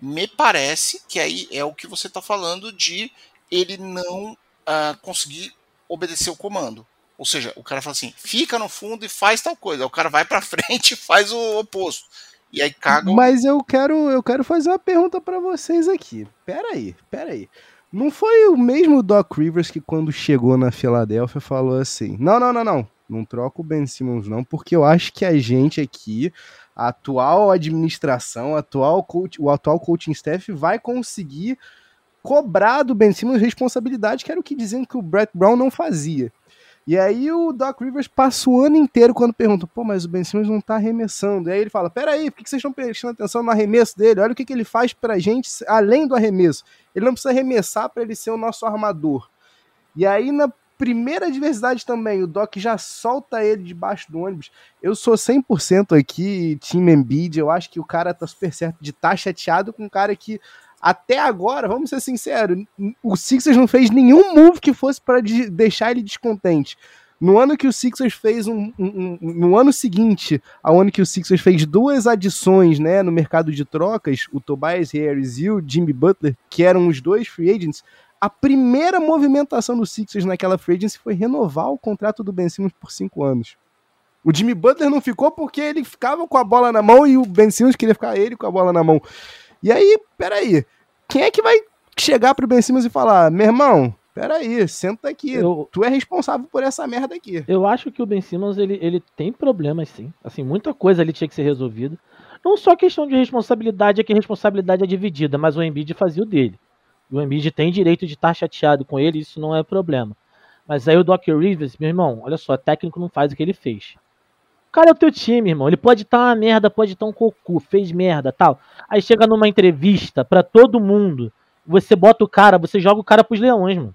Speaker 3: me parece que aí é o que você está falando de ele não uh, conseguir obedecer o comando. Ou seja, o cara fala assim, fica no fundo e faz tal coisa. O cara vai para frente e faz o oposto. E aí caga.
Speaker 1: Mas eu quero, eu quero fazer uma pergunta para vocês aqui. Pera aí, pera aí. Não foi o mesmo Doc Rivers que quando chegou na Filadélfia falou assim: "Não, não, não, não. Não troca o Ben Simmons não, porque eu acho que a gente aqui, a atual administração, a atual coach, o atual coaching staff vai conseguir cobrar do Ben Simmons responsabilidade, que era o que diziam que o Brett Brown não fazia. E aí o Doc Rivers passa o ano inteiro quando pergunta, pô, mas o Ben Simmons não tá arremessando. E aí ele fala, peraí, por que vocês estão prestando atenção no arremesso dele? Olha o que, que ele faz pra gente além do arremesso. Ele não precisa arremessar para ele ser o nosso armador. E aí na primeira adversidade também, o Doc já solta ele debaixo do ônibus. Eu sou 100% aqui, Team Embiid, eu acho que o cara tá super certo de estar tá chateado com um cara que até agora, vamos ser sinceros, o Sixers não fez nenhum move que fosse para de deixar ele descontente. No ano que o Sixers fez um, um, um, no ano seguinte, ao ano que o Sixers fez duas adições, né, no mercado de trocas, o Tobias Harris e o Jimmy Butler, que eram os dois free agents, a primeira movimentação do Sixers naquela free agency foi renovar o contrato do Ben Simmons por cinco anos. O Jimmy Butler não ficou porque ele ficava com a bola na mão e o Ben Simmons queria ficar ele com a bola na mão. E aí, peraí, quem é que vai chegar pro Ben Simmons e falar, meu irmão, peraí, senta aqui, eu, tu é responsável por essa merda aqui.
Speaker 2: Eu acho que o Ben Simmons, ele, ele tem problemas sim, assim, muita coisa ali tinha que ser resolvida. Não só questão de responsabilidade, é que a responsabilidade é dividida, mas o Embiid fazia o dele. O Embiid tem direito de estar chateado com ele, isso não é problema. Mas aí o Doc Rivers, meu irmão, olha só, técnico não faz o que ele fez cara é o teu time, irmão. Ele pode estar tá uma merda, pode estar tá um cocô, fez merda tal. Aí chega numa entrevista pra todo mundo, você bota o cara, você joga o cara pros leões, mano.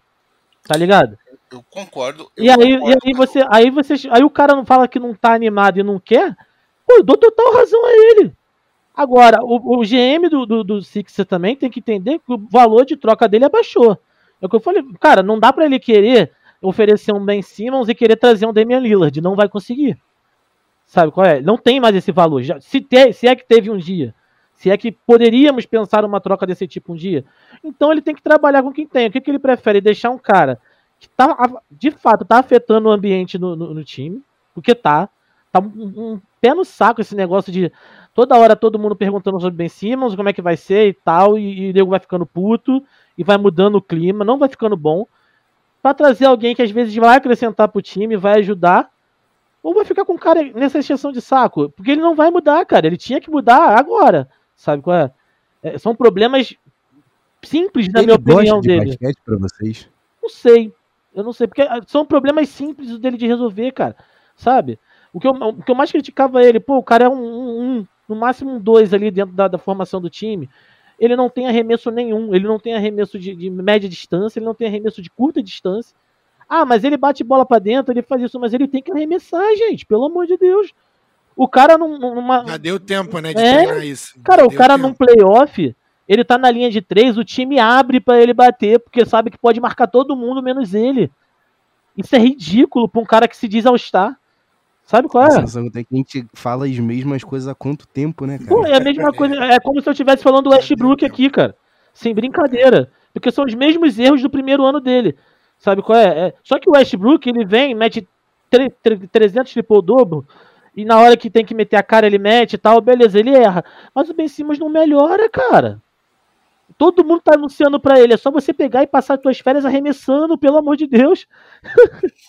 Speaker 2: Tá ligado?
Speaker 3: Eu concordo. Eu
Speaker 2: e, aí,
Speaker 3: concordo,
Speaker 2: e aí você, aí você, aí o cara não fala que não tá animado e não quer, pô, eu dou total razão a ele. Agora, o, o GM do, do, do Sixer também tem que entender que o valor de troca dele abaixou. É o que eu falei, cara, não dá para ele querer oferecer um Ben Simmons e querer trazer um Damian Lillard, não vai conseguir. Sabe qual é? Não tem mais esse valor. Já, se, te, se é que teve um dia. Se é que poderíamos pensar uma troca desse tipo um dia. Então ele tem que trabalhar com quem tem. O que, que ele prefere? Deixar um cara que tá, de fato tá afetando o ambiente no, no, no time. Porque tá. Tá um, um, pé no saco esse negócio de toda hora todo mundo perguntando sobre Ben Simmons, como é que vai ser e tal. E, e o nego vai ficando puto e vai mudando o clima. Não vai ficando bom. Para trazer alguém que às vezes vai acrescentar pro time, vai ajudar ou vai ficar com o cara nessa extensão de saco? Porque ele não vai mudar, cara. Ele tinha que mudar agora. Sabe qual é? é são problemas simples, na ele minha opinião
Speaker 1: de
Speaker 2: dele.
Speaker 1: Pra vocês?
Speaker 2: Não sei. Eu não sei. Porque ah, são problemas simples dele de resolver, cara. Sabe? O que eu, o que eu mais criticava ele, pô, o cara é um, um, um no máximo um dois ali dentro da, da, formação do time. Ele não tem arremesso nenhum. Ele não tem arremesso de, de média distância. Ele não tem arremesso de curta distância. Ah, mas ele bate bola para dentro, ele faz isso, mas ele tem que arremessar, gente, pelo amor de Deus. O cara num, numa.
Speaker 5: Já deu tempo, né, de
Speaker 2: é, isso. Cara, Já o cara tempo. num playoff, ele tá na linha de três, o time abre para ele bater, porque sabe que pode marcar todo mundo menos ele. Isso é ridículo pra um cara que se diz All-Star. Sabe qual é? A
Speaker 1: sensação que a gente fala as mesmas coisas há quanto tempo, né, cara?
Speaker 2: Pô, é a mesma coisa. É como se eu estivesse falando do Westbrook aqui, cara. Sem brincadeira. Porque são os mesmos erros do primeiro ano dele. Sabe qual é? é? Só que o Westbrook, ele vem, mete 300 triple-double, e na hora que tem que meter a cara, ele mete e tal, beleza, ele erra. Mas o Ben Simmons não melhora, cara. Todo mundo tá anunciando para ele, é só você pegar e passar as suas férias arremessando, pelo amor de Deus.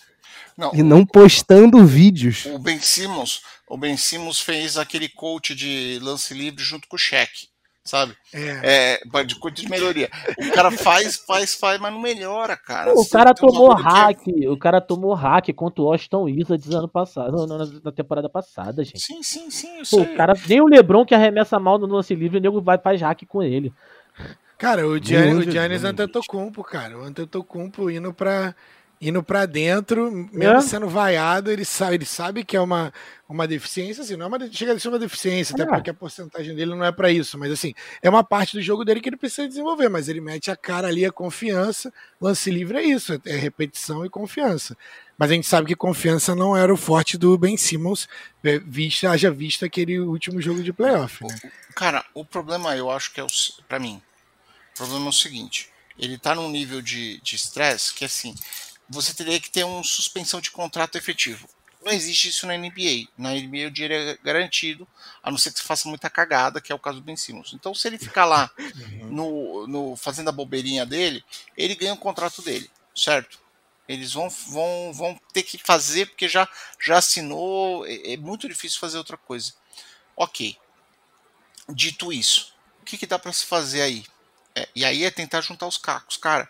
Speaker 1: Não, e não postando vídeos.
Speaker 3: O Ben Simmons, o Ben Simmons fez aquele coach de lance livre junto com o Shaq sabe? É. é de coisa de melhoria. O cara faz, faz, faz, mas não melhora, cara.
Speaker 2: O cara tomou hack, que... o cara tomou hack contra o Washington Wizards ano passado, na, na temporada passada, gente.
Speaker 3: Sim, sim, sim.
Speaker 2: Pô, o cara, nem o LeBron que arremessa mal no lance livre, o nego vai faz hack com ele.
Speaker 5: Cara, o Giannis, o Giannis Antetokounmpo, cara, o Antetokounmpo indo pra indo para dentro, mesmo é. sendo vaiado, ele sabe, ele sabe que é uma, uma deficiência, assim, não é uma, chega a ser uma deficiência, até é. porque a porcentagem dele não é para isso, mas assim, é uma parte do jogo dele que ele precisa desenvolver, mas ele mete a cara ali, a confiança, lance livre é isso, é repetição e confiança. Mas a gente sabe que confiança não era o forte do Ben Simmons, é, vista, haja vista aquele último jogo de playoff, né?
Speaker 3: Cara, o problema eu acho que é o, para mim, o problema é o seguinte, ele tá num nível de estresse que assim, você teria que ter uma suspensão de contrato efetivo. Não existe isso na NBA. Na NBA o dinheiro é garantido, a não ser que você faça muita cagada, que é o caso do Ben Simmons. Então, se ele ficar lá uhum. no, no, fazendo a bobeirinha dele, ele ganha o contrato dele, certo? Eles vão, vão, vão ter que fazer porque já, já assinou. É, é muito difícil fazer outra coisa. Ok. Dito isso, o que, que dá para se fazer aí? É, e aí é tentar juntar os cacos. Cara,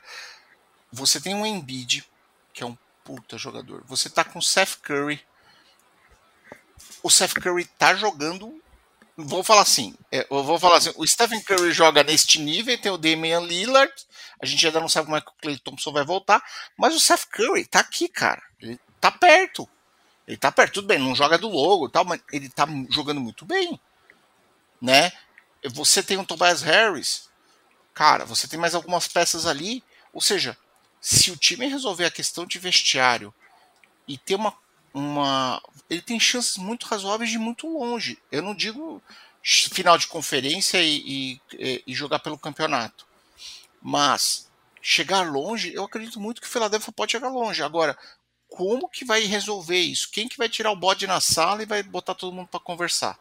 Speaker 3: você tem um Embiid que é um puta jogador. Você tá com o Seth Curry. O Seth Curry tá jogando. Vou falar assim, é, vou falar assim, o Stephen Curry joga neste nível, tem o Damian Lillard, a gente ainda não sabe como é que o Clay Thompson vai voltar, mas o Seth Curry tá aqui, cara. Ele tá perto. Ele tá perto, tudo bem, não joga do logo tal, mas ele tá jogando muito bem. Né? Você tem o Tobias Harris, cara, você tem mais algumas peças ali, ou seja, se o time resolver a questão de vestiário e ter uma, uma. Ele tem chances muito razoáveis de ir muito longe. Eu não digo final de conferência e, e, e jogar pelo campeonato. Mas chegar longe, eu acredito muito que o Philadelphia pode chegar longe. Agora, como que vai resolver isso? Quem que vai tirar o bode na sala e vai botar todo mundo para conversar?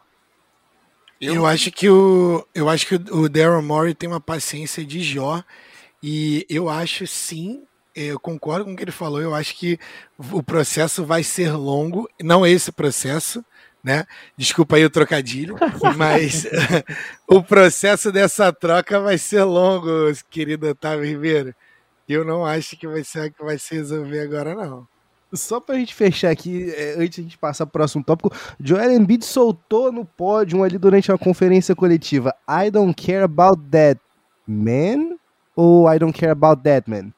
Speaker 5: Eu, eu acho que o eu acho que o Daryl Morey tem uma paciência de Jó e eu acho sim eu concordo com o que ele falou. Eu acho que o processo vai ser longo, não esse processo, né? Desculpa aí o trocadilho, mas o processo dessa troca vai ser longo, querido Otávio Ribeiro. Eu não acho que vai ser que vai se resolver agora, não.
Speaker 1: Só pra gente fechar aqui, é, antes de a gente passar pro próximo tópico, Joel Embiid soltou no pódio ali durante uma conferência coletiva. I don't care about that man ou I don't care about that man?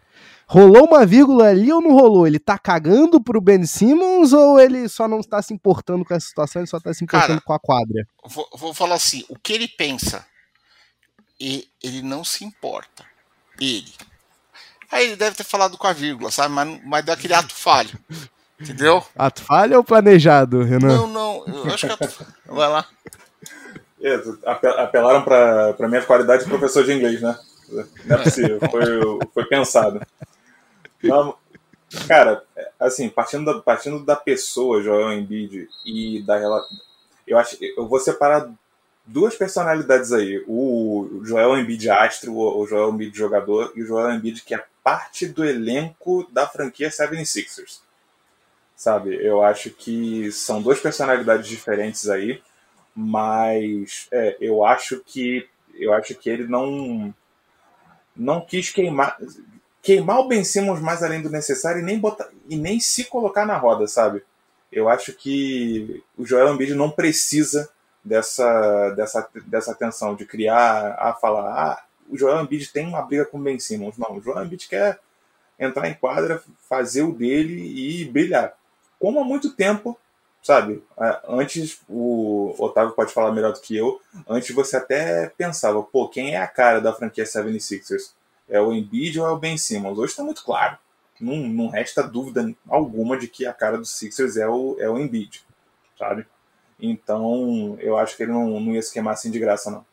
Speaker 1: Rolou uma vírgula ali ou não rolou? Ele tá cagando pro Ben Simmons ou ele só não está se importando com essa situação, ele só tá se importando Cara, com a quadra?
Speaker 3: Vou, vou, falar assim, o que ele pensa, e ele não se importa. Ele. Aí ele deve ter falado com a vírgula, sabe? Mas, mas deu aquele ato falho. Entendeu?
Speaker 1: Ato falho ou planejado, Renan?
Speaker 3: Não, não, eu acho que é ato... Vai lá.
Speaker 4: É, apelaram para pra minha qualidade de professor de inglês, né? Não é possível, foi, foi pensado. Não, cara, assim, partindo da, partindo da pessoa, Joel Embiid, e da relação. Eu acho eu vou separar duas personalidades aí. O Joel Embiid astro, o Joel Embiid jogador, e o Joel Embiid que é parte do elenco da franquia 76ers. Sabe? Eu acho que são duas personalidades diferentes aí, mas é, eu acho que eu acho que ele não não quis queimar queimar o Ben Simmons mais além do necessário e nem, botar, e nem se colocar na roda, sabe? Eu acho que o Joel Embiid não precisa dessa, dessa, dessa atenção de criar, a falar, ah, o Joel Embiid tem uma briga com o Ben Simmons. Não, o Joel Embiid quer entrar em quadra, fazer o dele e brilhar. Como há muito tempo, sabe? Antes, o Otávio pode falar melhor do que eu, antes você até pensava, pô, quem é a cara da franquia 76ers? É o Embiid ou é o Ben Simmons. Hoje está muito claro. Não, não resta dúvida alguma de que a cara do Sixers é o, é o Embiid, sabe? Então, eu acho que ele não, não ia se queimar assim de graça, não.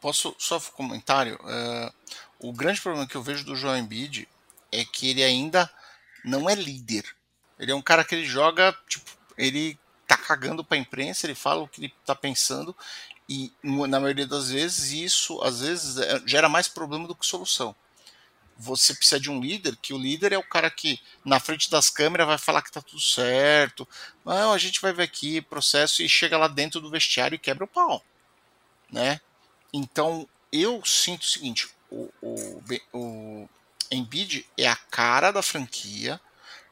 Speaker 3: Posso só um comentário? Uh, o grande problema que eu vejo do João Embiid é que ele ainda não é líder. Ele é um cara que ele joga, tipo, ele tá cagando pra imprensa, ele fala o que ele tá pensando e na maioria das vezes isso às vezes é, gera mais problema do que solução. Você precisa de um líder, que o líder é o cara que na frente das câmeras vai falar que tá tudo certo. Não, a gente vai ver aqui processo e chega lá dentro do vestiário e quebra o pau, né? Então eu sinto o seguinte: o, o, o Embiid é a cara da franquia,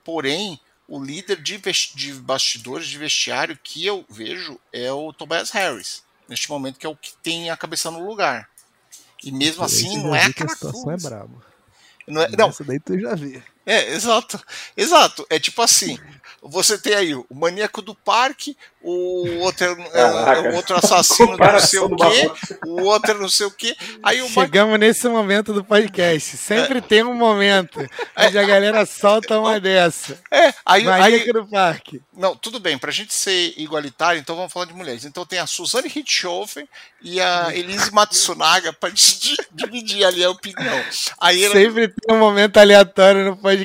Speaker 3: porém o líder de, de bastidores de vestiário que eu vejo é o Tobias Harris neste momento, que é o que tem a cabeça no lugar. E mesmo assim, não é aquela
Speaker 1: coisa. é brabo.
Speaker 3: Não, é, não.
Speaker 1: Essa daí tu já vi.
Speaker 3: É, exato. Exato. É tipo assim. Você tem aí o maníaco do parque, o outro, é, é, o outro assassino não sei o quê, o outro não sei o quê. Aí o
Speaker 5: Chegamos Mar... nesse momento do podcast. Sempre é. tem um momento onde a galera solta uma dessa.
Speaker 3: É, aí,
Speaker 5: maníaco aí... do parque.
Speaker 3: Não, tudo bem, pra gente ser igualitário, então vamos falar de mulheres. Então tem a Suzane Richthofen e a Elise Matsunaga para dividir ali a opinião. Aí
Speaker 5: ela... Sempre tem um momento aleatório no podcast,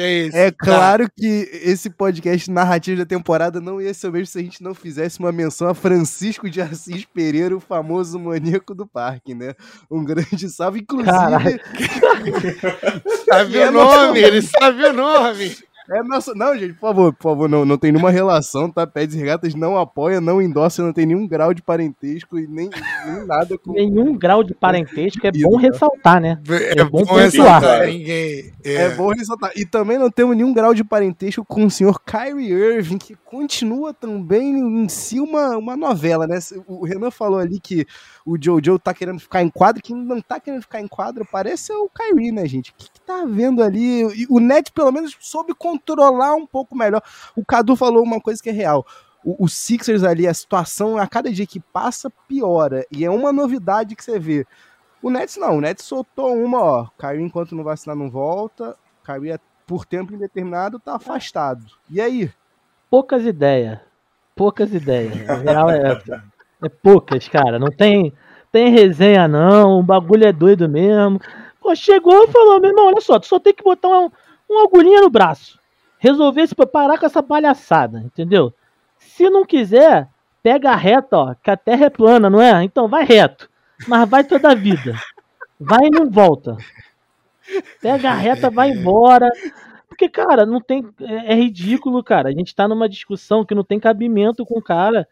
Speaker 5: é isso.
Speaker 1: É claro tá. que esse podcast narrativo da temporada não ia ser o mesmo se a gente não fizesse uma menção a Francisco de Assis Pereira, o famoso maníaco do parque, né? Um grande salve, inclusive.
Speaker 5: sabe o nome, ele sabe o nome.
Speaker 1: É nosso. Não, gente, por favor, por favor, não, não tem nenhuma relação, tá? Pés e Regatas não apoia, não endossa, não tem nenhum grau de parentesco e nem, nem nada com.
Speaker 2: Nenhum grau de parentesco é bom ressaltar, né?
Speaker 5: É, é bom, bom ressaltar. Ninguém,
Speaker 1: é. é. bom ressaltar. E também não temos nenhum grau de parentesco com o senhor Kyrie Irving, que continua também em si uma, uma novela, né? O Renan falou ali que o Jojo tá querendo ficar em quadro, quem não tá querendo ficar em quadro parece o Kyrie, né, gente? O que, que tá vendo ali? E o Net, pelo menos, soube controlar um pouco melhor. O Cadu falou uma coisa que é real. O, o Sixers ali, a situação, a cada dia que passa, piora. E é uma novidade que você vê. O Nets não, o Nets soltou uma, ó. Kyrie, enquanto não vacinar, não volta. Kyrie, por tempo indeterminado, tá afastado. E aí?
Speaker 2: Poucas ideias. Poucas ideias. A real é. É poucas, cara. Não tem, tem resenha, não. O bagulho é doido mesmo. Pô, chegou e falou, meu irmão, olha só, tu só tem que botar um, uma agulhinha no braço. Resolver se parar com essa palhaçada, entendeu? Se não quiser, pega reto, ó, que a terra é plana, não é? Então vai reto. Mas vai toda a vida. Vai e não volta. Pega a reta, vai embora. Porque, cara, não tem. É, é ridículo, cara. A gente tá numa discussão que não tem cabimento com o cara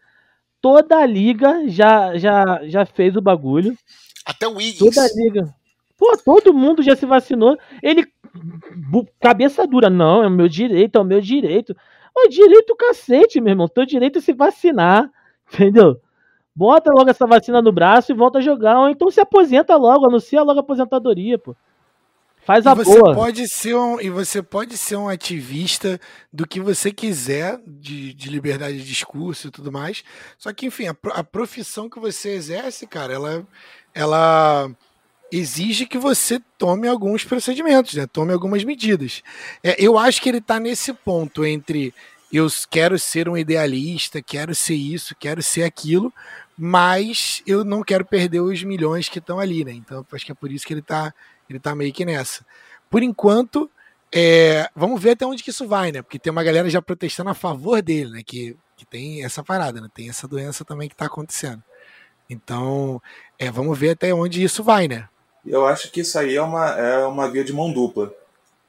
Speaker 2: toda a liga já, já, já fez o bagulho.
Speaker 3: Até o Wiggins.
Speaker 2: Toda a liga. Pô, todo mundo já se vacinou. Ele, cabeça dura, não, é o meu direito, é o meu direito. Ô, direito cacete, meu irmão. Teu direito é se vacinar, entendeu? Bota logo essa vacina no braço e volta a jogar. Ou então se aposenta logo, anuncia logo a aposentadoria, pô. Faz a
Speaker 5: e você
Speaker 2: boa.
Speaker 5: Pode ser um, e você pode ser um ativista do que você quiser, de, de liberdade de discurso e tudo mais. Só que, enfim, a, a profissão que você exerce, cara, ela, ela exige que você tome alguns procedimentos, né? tome algumas medidas. É, eu acho que ele está nesse ponto entre eu quero ser um idealista, quero ser isso, quero ser aquilo, mas eu não quero perder os milhões que estão ali, né? Então acho que é por isso que ele está ele tá meio que nessa. Por enquanto, é, vamos ver até onde que isso vai, né? Porque tem uma galera já protestando a favor dele, né? Que, que tem essa parada, né? Tem essa doença também que tá acontecendo. Então, é, vamos ver até onde isso vai, né?
Speaker 4: Eu acho que isso aí é uma, é uma via de mão dupla,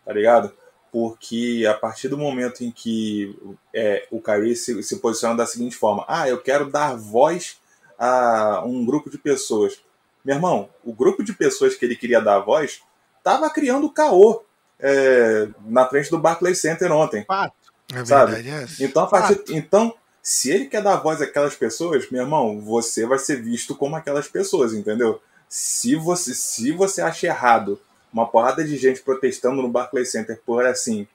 Speaker 4: tá ligado? Porque a partir do momento em que é, o Kyrie se, se posiciona da seguinte forma: ah, eu quero dar voz a um grupo de pessoas meu irmão, o grupo de pessoas que ele queria dar voz estava criando caô é, na frente do Barclays Center ontem.
Speaker 5: Fato. É
Speaker 4: sabe? Verdade, é então, a partir, então, se ele quer dar voz àquelas pessoas, meu irmão, você vai ser visto como aquelas pessoas, entendeu? Se você, se você acha errado uma porrada de gente protestando no Barclays Center por assim,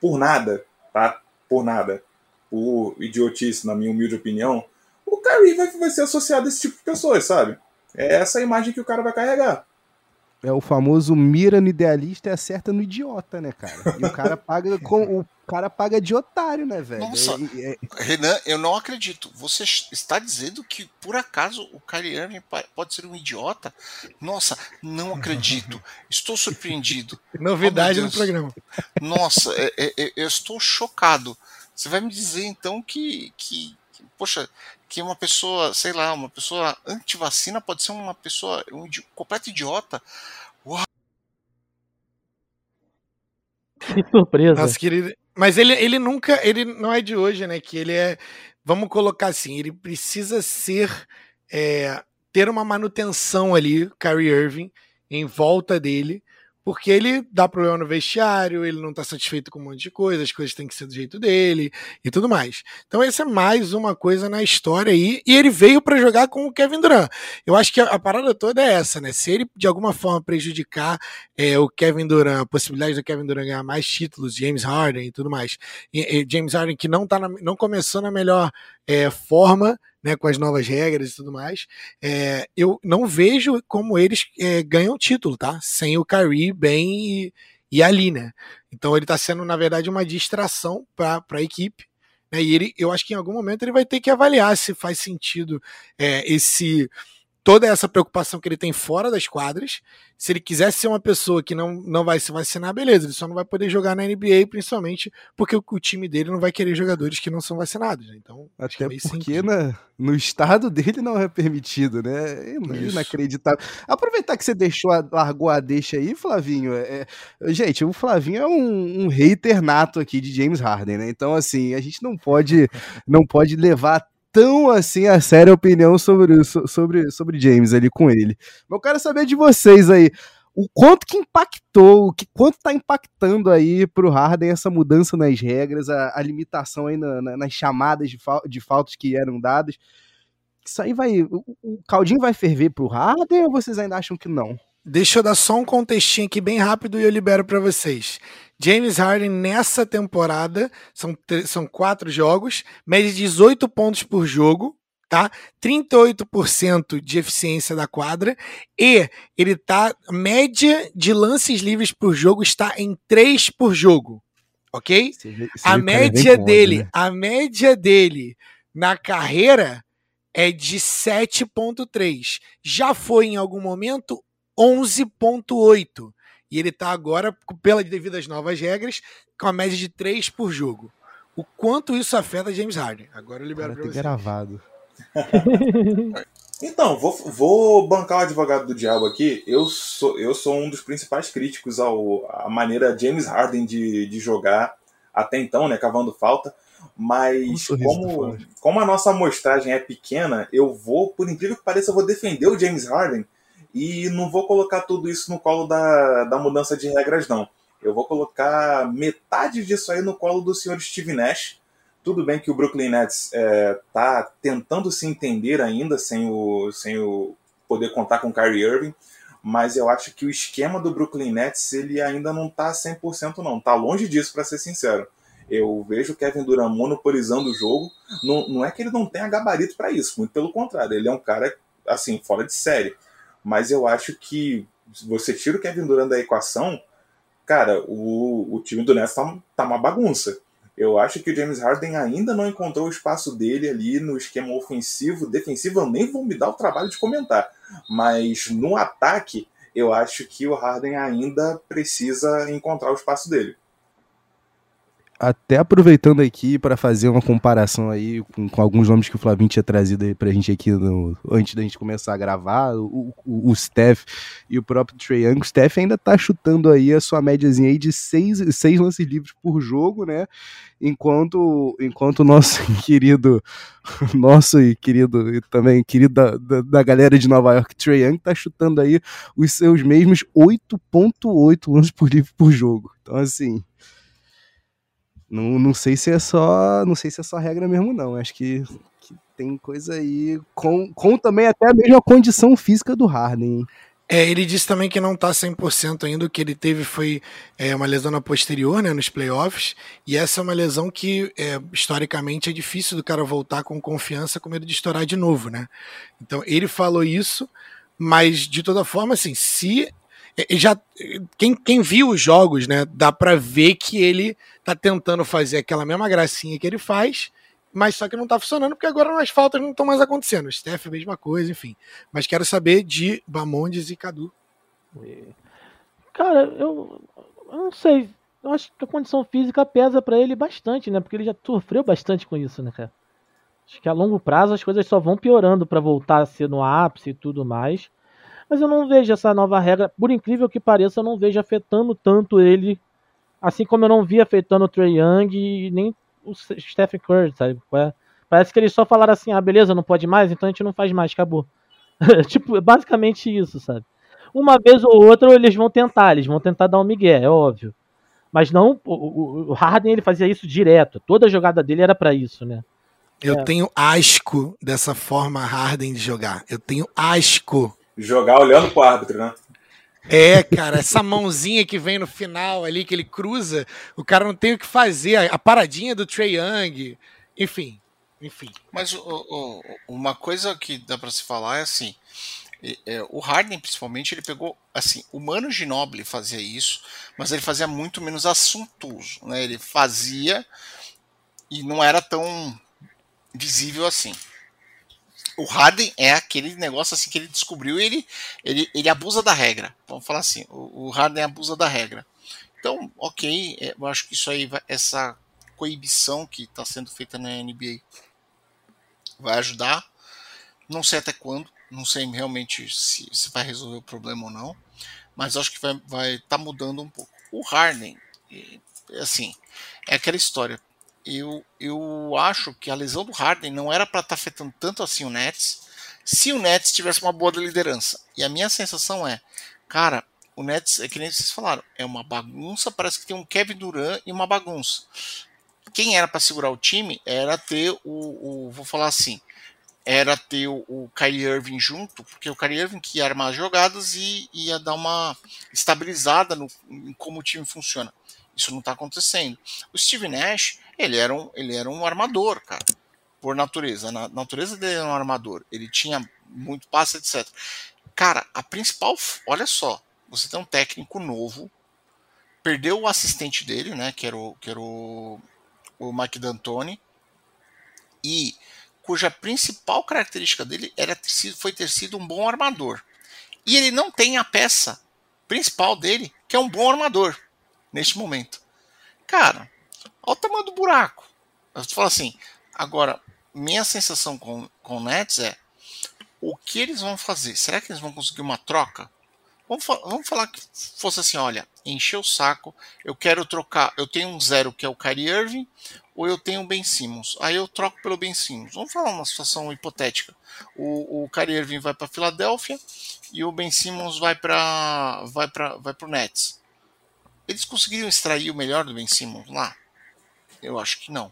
Speaker 4: por nada, tá? Por nada, por idiotice, na minha humilde opinião, o Kyrie vai, vai ser associado a esse tipo de pessoas, sabe? É essa imagem que o cara vai carregar.
Speaker 1: É o famoso mira no idealista e acerta no idiota, né, cara? E o cara paga com o cara paga de otário, né, velho?
Speaker 3: Nossa, é, é... Renan, eu não acredito. Você está dizendo que por acaso o Kyrie Irving pode ser um idiota? Nossa, não acredito. Estou surpreendido.
Speaker 5: Novidade oh, no programa.
Speaker 3: Nossa, é, é, é, eu estou chocado. Você vai me dizer então que, que poxa, que uma pessoa, sei lá, uma pessoa anti-vacina pode ser uma pessoa um idi completo idiota. Uau.
Speaker 2: Que surpresa.
Speaker 5: Nossa, querido. Mas ele, ele nunca, ele não é de hoje, né? Que ele é, vamos colocar assim, ele precisa ser, é, ter uma manutenção ali, Kyrie Irving, em volta dele, porque ele dá problema no vestiário, ele não tá satisfeito com um monte de coisa, as coisas têm que ser do jeito dele e tudo mais. Então essa é mais uma coisa na história aí, e ele veio para jogar com o Kevin Durant. Eu acho que a, a, parada toda é essa, né? Se ele de alguma forma prejudicar é, o Kevin Durant, a possibilidade do Kevin Durant ganhar mais títulos, James Harden e tudo mais, e, e James Harden que não, tá na, não começou na melhor é, forma, né, com as novas regras e tudo mais, é, eu não vejo como eles é, ganham título, tá? Sem o Kyrie bem e, e ali, né? Então ele está sendo, na verdade, uma distração para a equipe. Né? E ele, eu acho que em algum momento ele vai ter que avaliar se faz sentido é, esse toda essa preocupação que ele tem fora das quadras. Se ele quiser ser uma pessoa que não, não vai se vacinar, beleza, ele só não vai poder jogar na NBA, principalmente porque o, o time dele não vai querer jogadores que não são vacinados. Né? Então,
Speaker 1: Até é porque na, no estado dele não é permitido, né? É inacreditável. Aproveitar que você deixou, a, largou a deixa aí, Flavinho. É, é, gente, o Flavinho é um, um hater nato aqui de James Harden, né? Então, assim, a gente não pode, não pode levar tão assim a séria opinião sobre, sobre, sobre James ali com ele. Mas eu quero saber de vocês aí. O quanto que impactou, o que, quanto tá impactando aí pro Harden essa mudança nas regras, a, a limitação aí na, na, nas chamadas de, fal, de faltas que eram dadas. Isso aí vai. O, o caldinho vai ferver pro Harden ou vocês ainda acham que não?
Speaker 5: Deixa eu dar só um contextinho aqui bem rápido e eu libero para vocês. James Harden nessa temporada, são, são quatro jogos, mede 18 pontos por jogo, tá? 38% de eficiência da quadra e ele tá média de lances livres por jogo está em 3 por jogo. OK? A média dele, né? a média dele na carreira é de 7.3. Já foi em algum momento 11.8. E ele está agora, pelas devidas novas regras, com a média de 3 por jogo. O quanto isso afeta James Harden? Agora eu libero para você.
Speaker 1: gravado.
Speaker 4: então, vou, vou bancar o advogado do diabo aqui. Eu sou, eu sou um dos principais críticos ao, à maneira James Harden de, de jogar até então, né? Cavando falta. Mas um como, como a nossa amostragem é pequena, eu vou, por incrível que pareça, eu vou defender o James Harden e não vou colocar tudo isso no colo da, da mudança de regras, não. Eu vou colocar metade disso aí no colo do senhor Steve Nash. Tudo bem que o Brooklyn Nets está é, tá tentando se entender ainda sem o, sem o poder contar com o Kyrie Irving, mas eu acho que o esquema do Brooklyn Nets ele ainda não está 100% não. Está longe disso, para ser sincero. Eu vejo o Kevin Durant monopolizando o jogo. Não, não é que ele não tenha gabarito para isso, muito pelo contrário. Ele é um cara assim fora de série mas eu acho que você tira o Kevin Durant da equação, cara, o, o time do Nets tá, tá uma bagunça. Eu acho que o James Harden ainda não encontrou o espaço dele ali no esquema ofensivo. Defensivo, eu nem vou me dar o trabalho de comentar. Mas no ataque, eu acho que o Harden ainda precisa encontrar o espaço dele
Speaker 1: até aproveitando aqui para fazer uma comparação aí com, com, alguns nomes que o Flavinho tinha trazido aí pra gente aqui no, antes da gente começar a gravar, o, o, o Steph e o próprio Trae Young. O Steph ainda tá chutando aí a sua médiazinha aí de seis, seis lances livres por jogo, né? Enquanto enquanto o nosso querido, nosso e querido e também querido da, da, da, galera de Nova York, Trae Young, tá chutando aí os seus mesmos 8.8 lances por livre por jogo. Então assim, não, não sei se é só. Não sei se é só regra mesmo, não. Acho que, que tem coisa aí. Com, com também até a mesma condição física do Harden.
Speaker 5: É, ele disse também que não está 100% ainda. O que ele teve foi é, uma lesão na posterior, né, nos playoffs. E essa é uma lesão que, é, historicamente, é difícil do cara voltar com confiança, com medo de estourar de novo, né? Então, ele falou isso, mas de toda forma, assim, se já quem, quem viu os jogos, né, dá para ver que ele tá tentando fazer aquela mesma gracinha que ele faz, mas só que não tá funcionando porque agora as faltas não estão mais acontecendo. Steph a mesma coisa, enfim. Mas quero saber de Bamondes e Cadu.
Speaker 2: Cara, eu, eu não sei. Eu acho que a condição física pesa para ele bastante, né? Porque ele já sofreu bastante com isso, né, cara? Acho que a longo prazo as coisas só vão piorando para voltar a ser no ápice e tudo mais. Mas eu não vejo essa nova regra, por incrível que pareça, eu não vejo afetando tanto ele, assim como eu não vi afetando o Trey Young e nem o Stephen Curry, sabe? É, parece que eles só falaram assim, ah, beleza, não pode mais, então a gente não faz mais, acabou. tipo, basicamente isso, sabe? Uma vez ou outra eles vão tentar, eles vão tentar dar um migué, é óbvio. Mas não, o, o Harden ele fazia isso direto. Toda jogada dele era para isso, né?
Speaker 5: Eu
Speaker 2: É.
Speaker 5: tenho asco dessa forma Harden de jogar. Eu tenho asco.
Speaker 4: Jogar olhando pro árbitro, né?
Speaker 5: É, cara, essa mãozinha que vem no final ali, que ele cruza, o cara não tem o que fazer. A, a paradinha do Trey Young, enfim, enfim.
Speaker 3: Mas o- o- uma coisa que dá pra se falar é assim: é, o Harden, principalmente, ele pegou. Assim, o Mano Ginobili fazia isso, mas ele fazia muito menos assuntoso. Né? Ele fazia e não era tão visível assim. O Harden é aquele negócio assim que ele descobriu e ele, ele, ele abusa da regra. Vamos falar assim: o, o Harden abusa da regra. Então, ok, é, eu acho que isso aí, essa coibição que está sendo feita na NBA vai ajudar. Não sei até quando, não sei realmente se, se vai resolver o problema ou não, mas acho que vai vai tá mudando um pouco. O Harden, eh, assim, é aquela história. Eu, eu acho que a lesão do Harden não era para estar afetando tanto assim o Nets, se o Nets tivesse uma boa liderança. E a minha sensação é, cara, o Nets é que nem vocês falaram, é uma bagunça, parece que tem um Kevin Durant e uma bagunça. Quem era para segurar o time era ter o, o vou falar assim, era ter o, o Kyrie Irving junto, porque o Kyrie Irving que ia armar as jogadas e ia dar uma estabilizada no, em como o time funciona. Isso não está acontecendo. O Steve Nash, ele era um, ele era um armador, cara, por natureza. Na natureza dele era um armador. Ele tinha muito passe, etc. Cara, a principal, olha só, você tem um técnico novo, perdeu o assistente dele, né, que era o, que era o, o Mike D'Antoni, e cuja principal característica dele era ter sido, foi ter sido um bom armador. E ele não tem a peça principal dele, que é um bom armador, neste momento. Cara, olha o tamanho do buraco. Eu falo assim, agora, minha sensação com, com o Nets é o que eles vão fazer? Será que eles vão conseguir uma troca? Vamos, vamos falar que fosse assim, olha, encheu o saco, eu quero trocar, eu tenho um zero que é o Kyrie Irving, ou eu tenho o Ben Simmons. Aí eu troco pelo Ben Simmons. Vamos falar uma situação hipotética. O, o Kyrie Irving vai para Filadélfia e o Ben Simmons vai para vai para vai pro Nets. Eles conseguiriam extrair o melhor do Ben Simmons lá? Eu acho que não.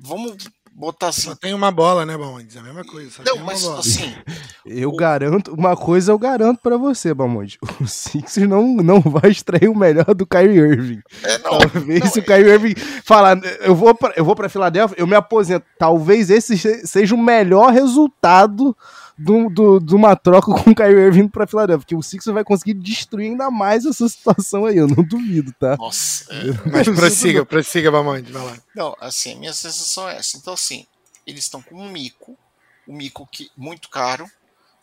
Speaker 3: Vamos botar assim.
Speaker 5: Só tem uma bola, né, Bamondes? É a mesma coisa. Só
Speaker 3: Não,
Speaker 5: tem uma
Speaker 3: mas
Speaker 5: bola.
Speaker 3: assim,
Speaker 1: Eu
Speaker 3: O-
Speaker 1: garanto, uma coisa eu garanto pra você, Bamonde. O Sixers não, não vai extrair o melhor do Kyrie Irving.
Speaker 3: é, não,
Speaker 1: Talvez
Speaker 3: não,
Speaker 1: se o Kyrie Irving falar, eu vou pra, eu vou pra Filadélfia, eu me aposento. Talvez esse se- seja o melhor resultado do, do- de uma troca com o Kyrie Irving pra Filadélfia, porque o Sixers vai conseguir destruir ainda mais essa situação aí, eu não duvido, tá?
Speaker 3: nossa, é,
Speaker 5: Mas prossiga, prossiga, Bamondes, vai lá.
Speaker 3: Não, assim, minha sensação é essa. Então, assim, eles estão com um mico, um mico que muito caro,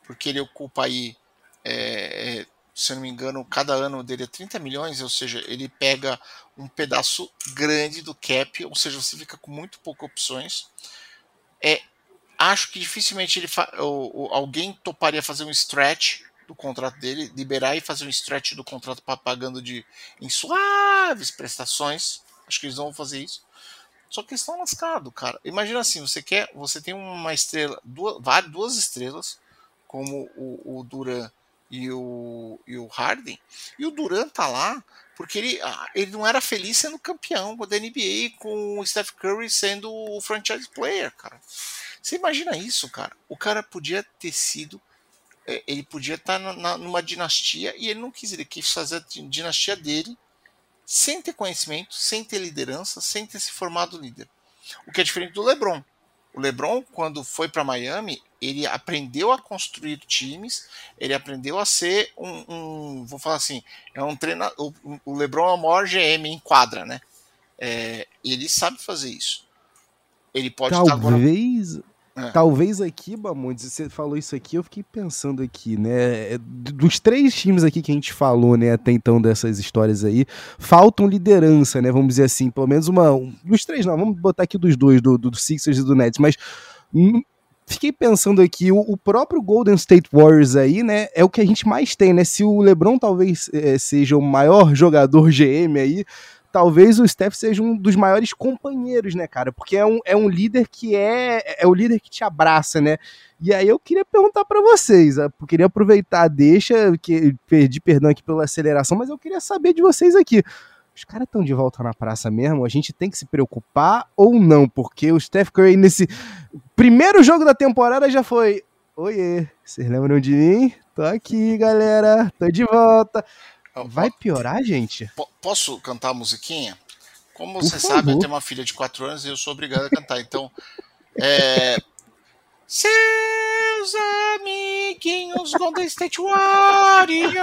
Speaker 3: porque ele ocupa aí, é, é, se eu não me engano, cada ano dele é 30 milhões, ou seja, ele pega um pedaço grande do cap, ou seja, você fica com muito poucas opções. É, acho que dificilmente ele fa- o- o- alguém toparia fazer um stretch do contrato dele, liberar e fazer um stretch do contrato pa- pagando de em suaves prestações. Acho que eles não vão fazer isso. Só que eles estão lascados, cara. Imagina assim, você quer, você tem uma estrela, duas, duas estrelas, como o, o Duran e o, e o Harden, e o Duran tá lá porque ele, ah, ele não era feliz sendo campeão da NBA com o Steph Curry sendo o franchise player, cara. Você imagina isso, cara? O cara podia ter sido, eh, ele podia estar na- na- numa dinastia e ele não quis, ele quis fazer a di- dinastia dele sem ter conhecimento, sem ter liderança, sem ter se formado líder. O que é diferente do LeBron. O LeBron, quando foi para Miami, ele aprendeu a construir times, ele aprendeu a ser um, um- vou falar assim, é um treinador. O, LeBron é o maior GM em quadra, né? É, ele sabe fazer isso. Ele pode estar agora.
Speaker 1: Talvez.
Speaker 3: É.
Speaker 1: Talvez aqui, Bamontes, você falou isso aqui, eu fiquei pensando aqui, né? é, Dos três times aqui que a gente falou, né, até então dessas histórias aí, faltam liderança, né? Vamos dizer assim, pelo menos uma. um- dos três, não, vamos botar aqui dos dois, do, do Sixers e do Nets, mas. hum, Fiquei pensando aqui, o, o próprio Golden State Warriors aí, né, é o que a gente mais tem, né? Se o LeBron talvez eh, seja o maior jogador GM aí, talvez o Steph seja um dos maiores companheiros, né, cara? Porque é um, é um líder que é é o líder que te abraça, né? E aí eu queria perguntar para vocês, eu queria aproveitar, deixa que perdi perdão aqui pela aceleração, mas eu queria saber de vocês aqui. Os caras estão de volta na praça mesmo? A gente tem que se preocupar ou não? Porque o Steph Curry nesse primeiro jogo da temporada já foi Oiê, vocês lembram de mim? Tô aqui, galera. Tô de volta. Vai piorar, gente?
Speaker 3: P posso cantar a musiquinha? Como
Speaker 1: Por
Speaker 3: você
Speaker 1: favor.
Speaker 3: sabe, eu tenho uma filha de 4 anos e eu sou obrigado a cantar. Então, é. Seus amiguinhos Golden State Warriors.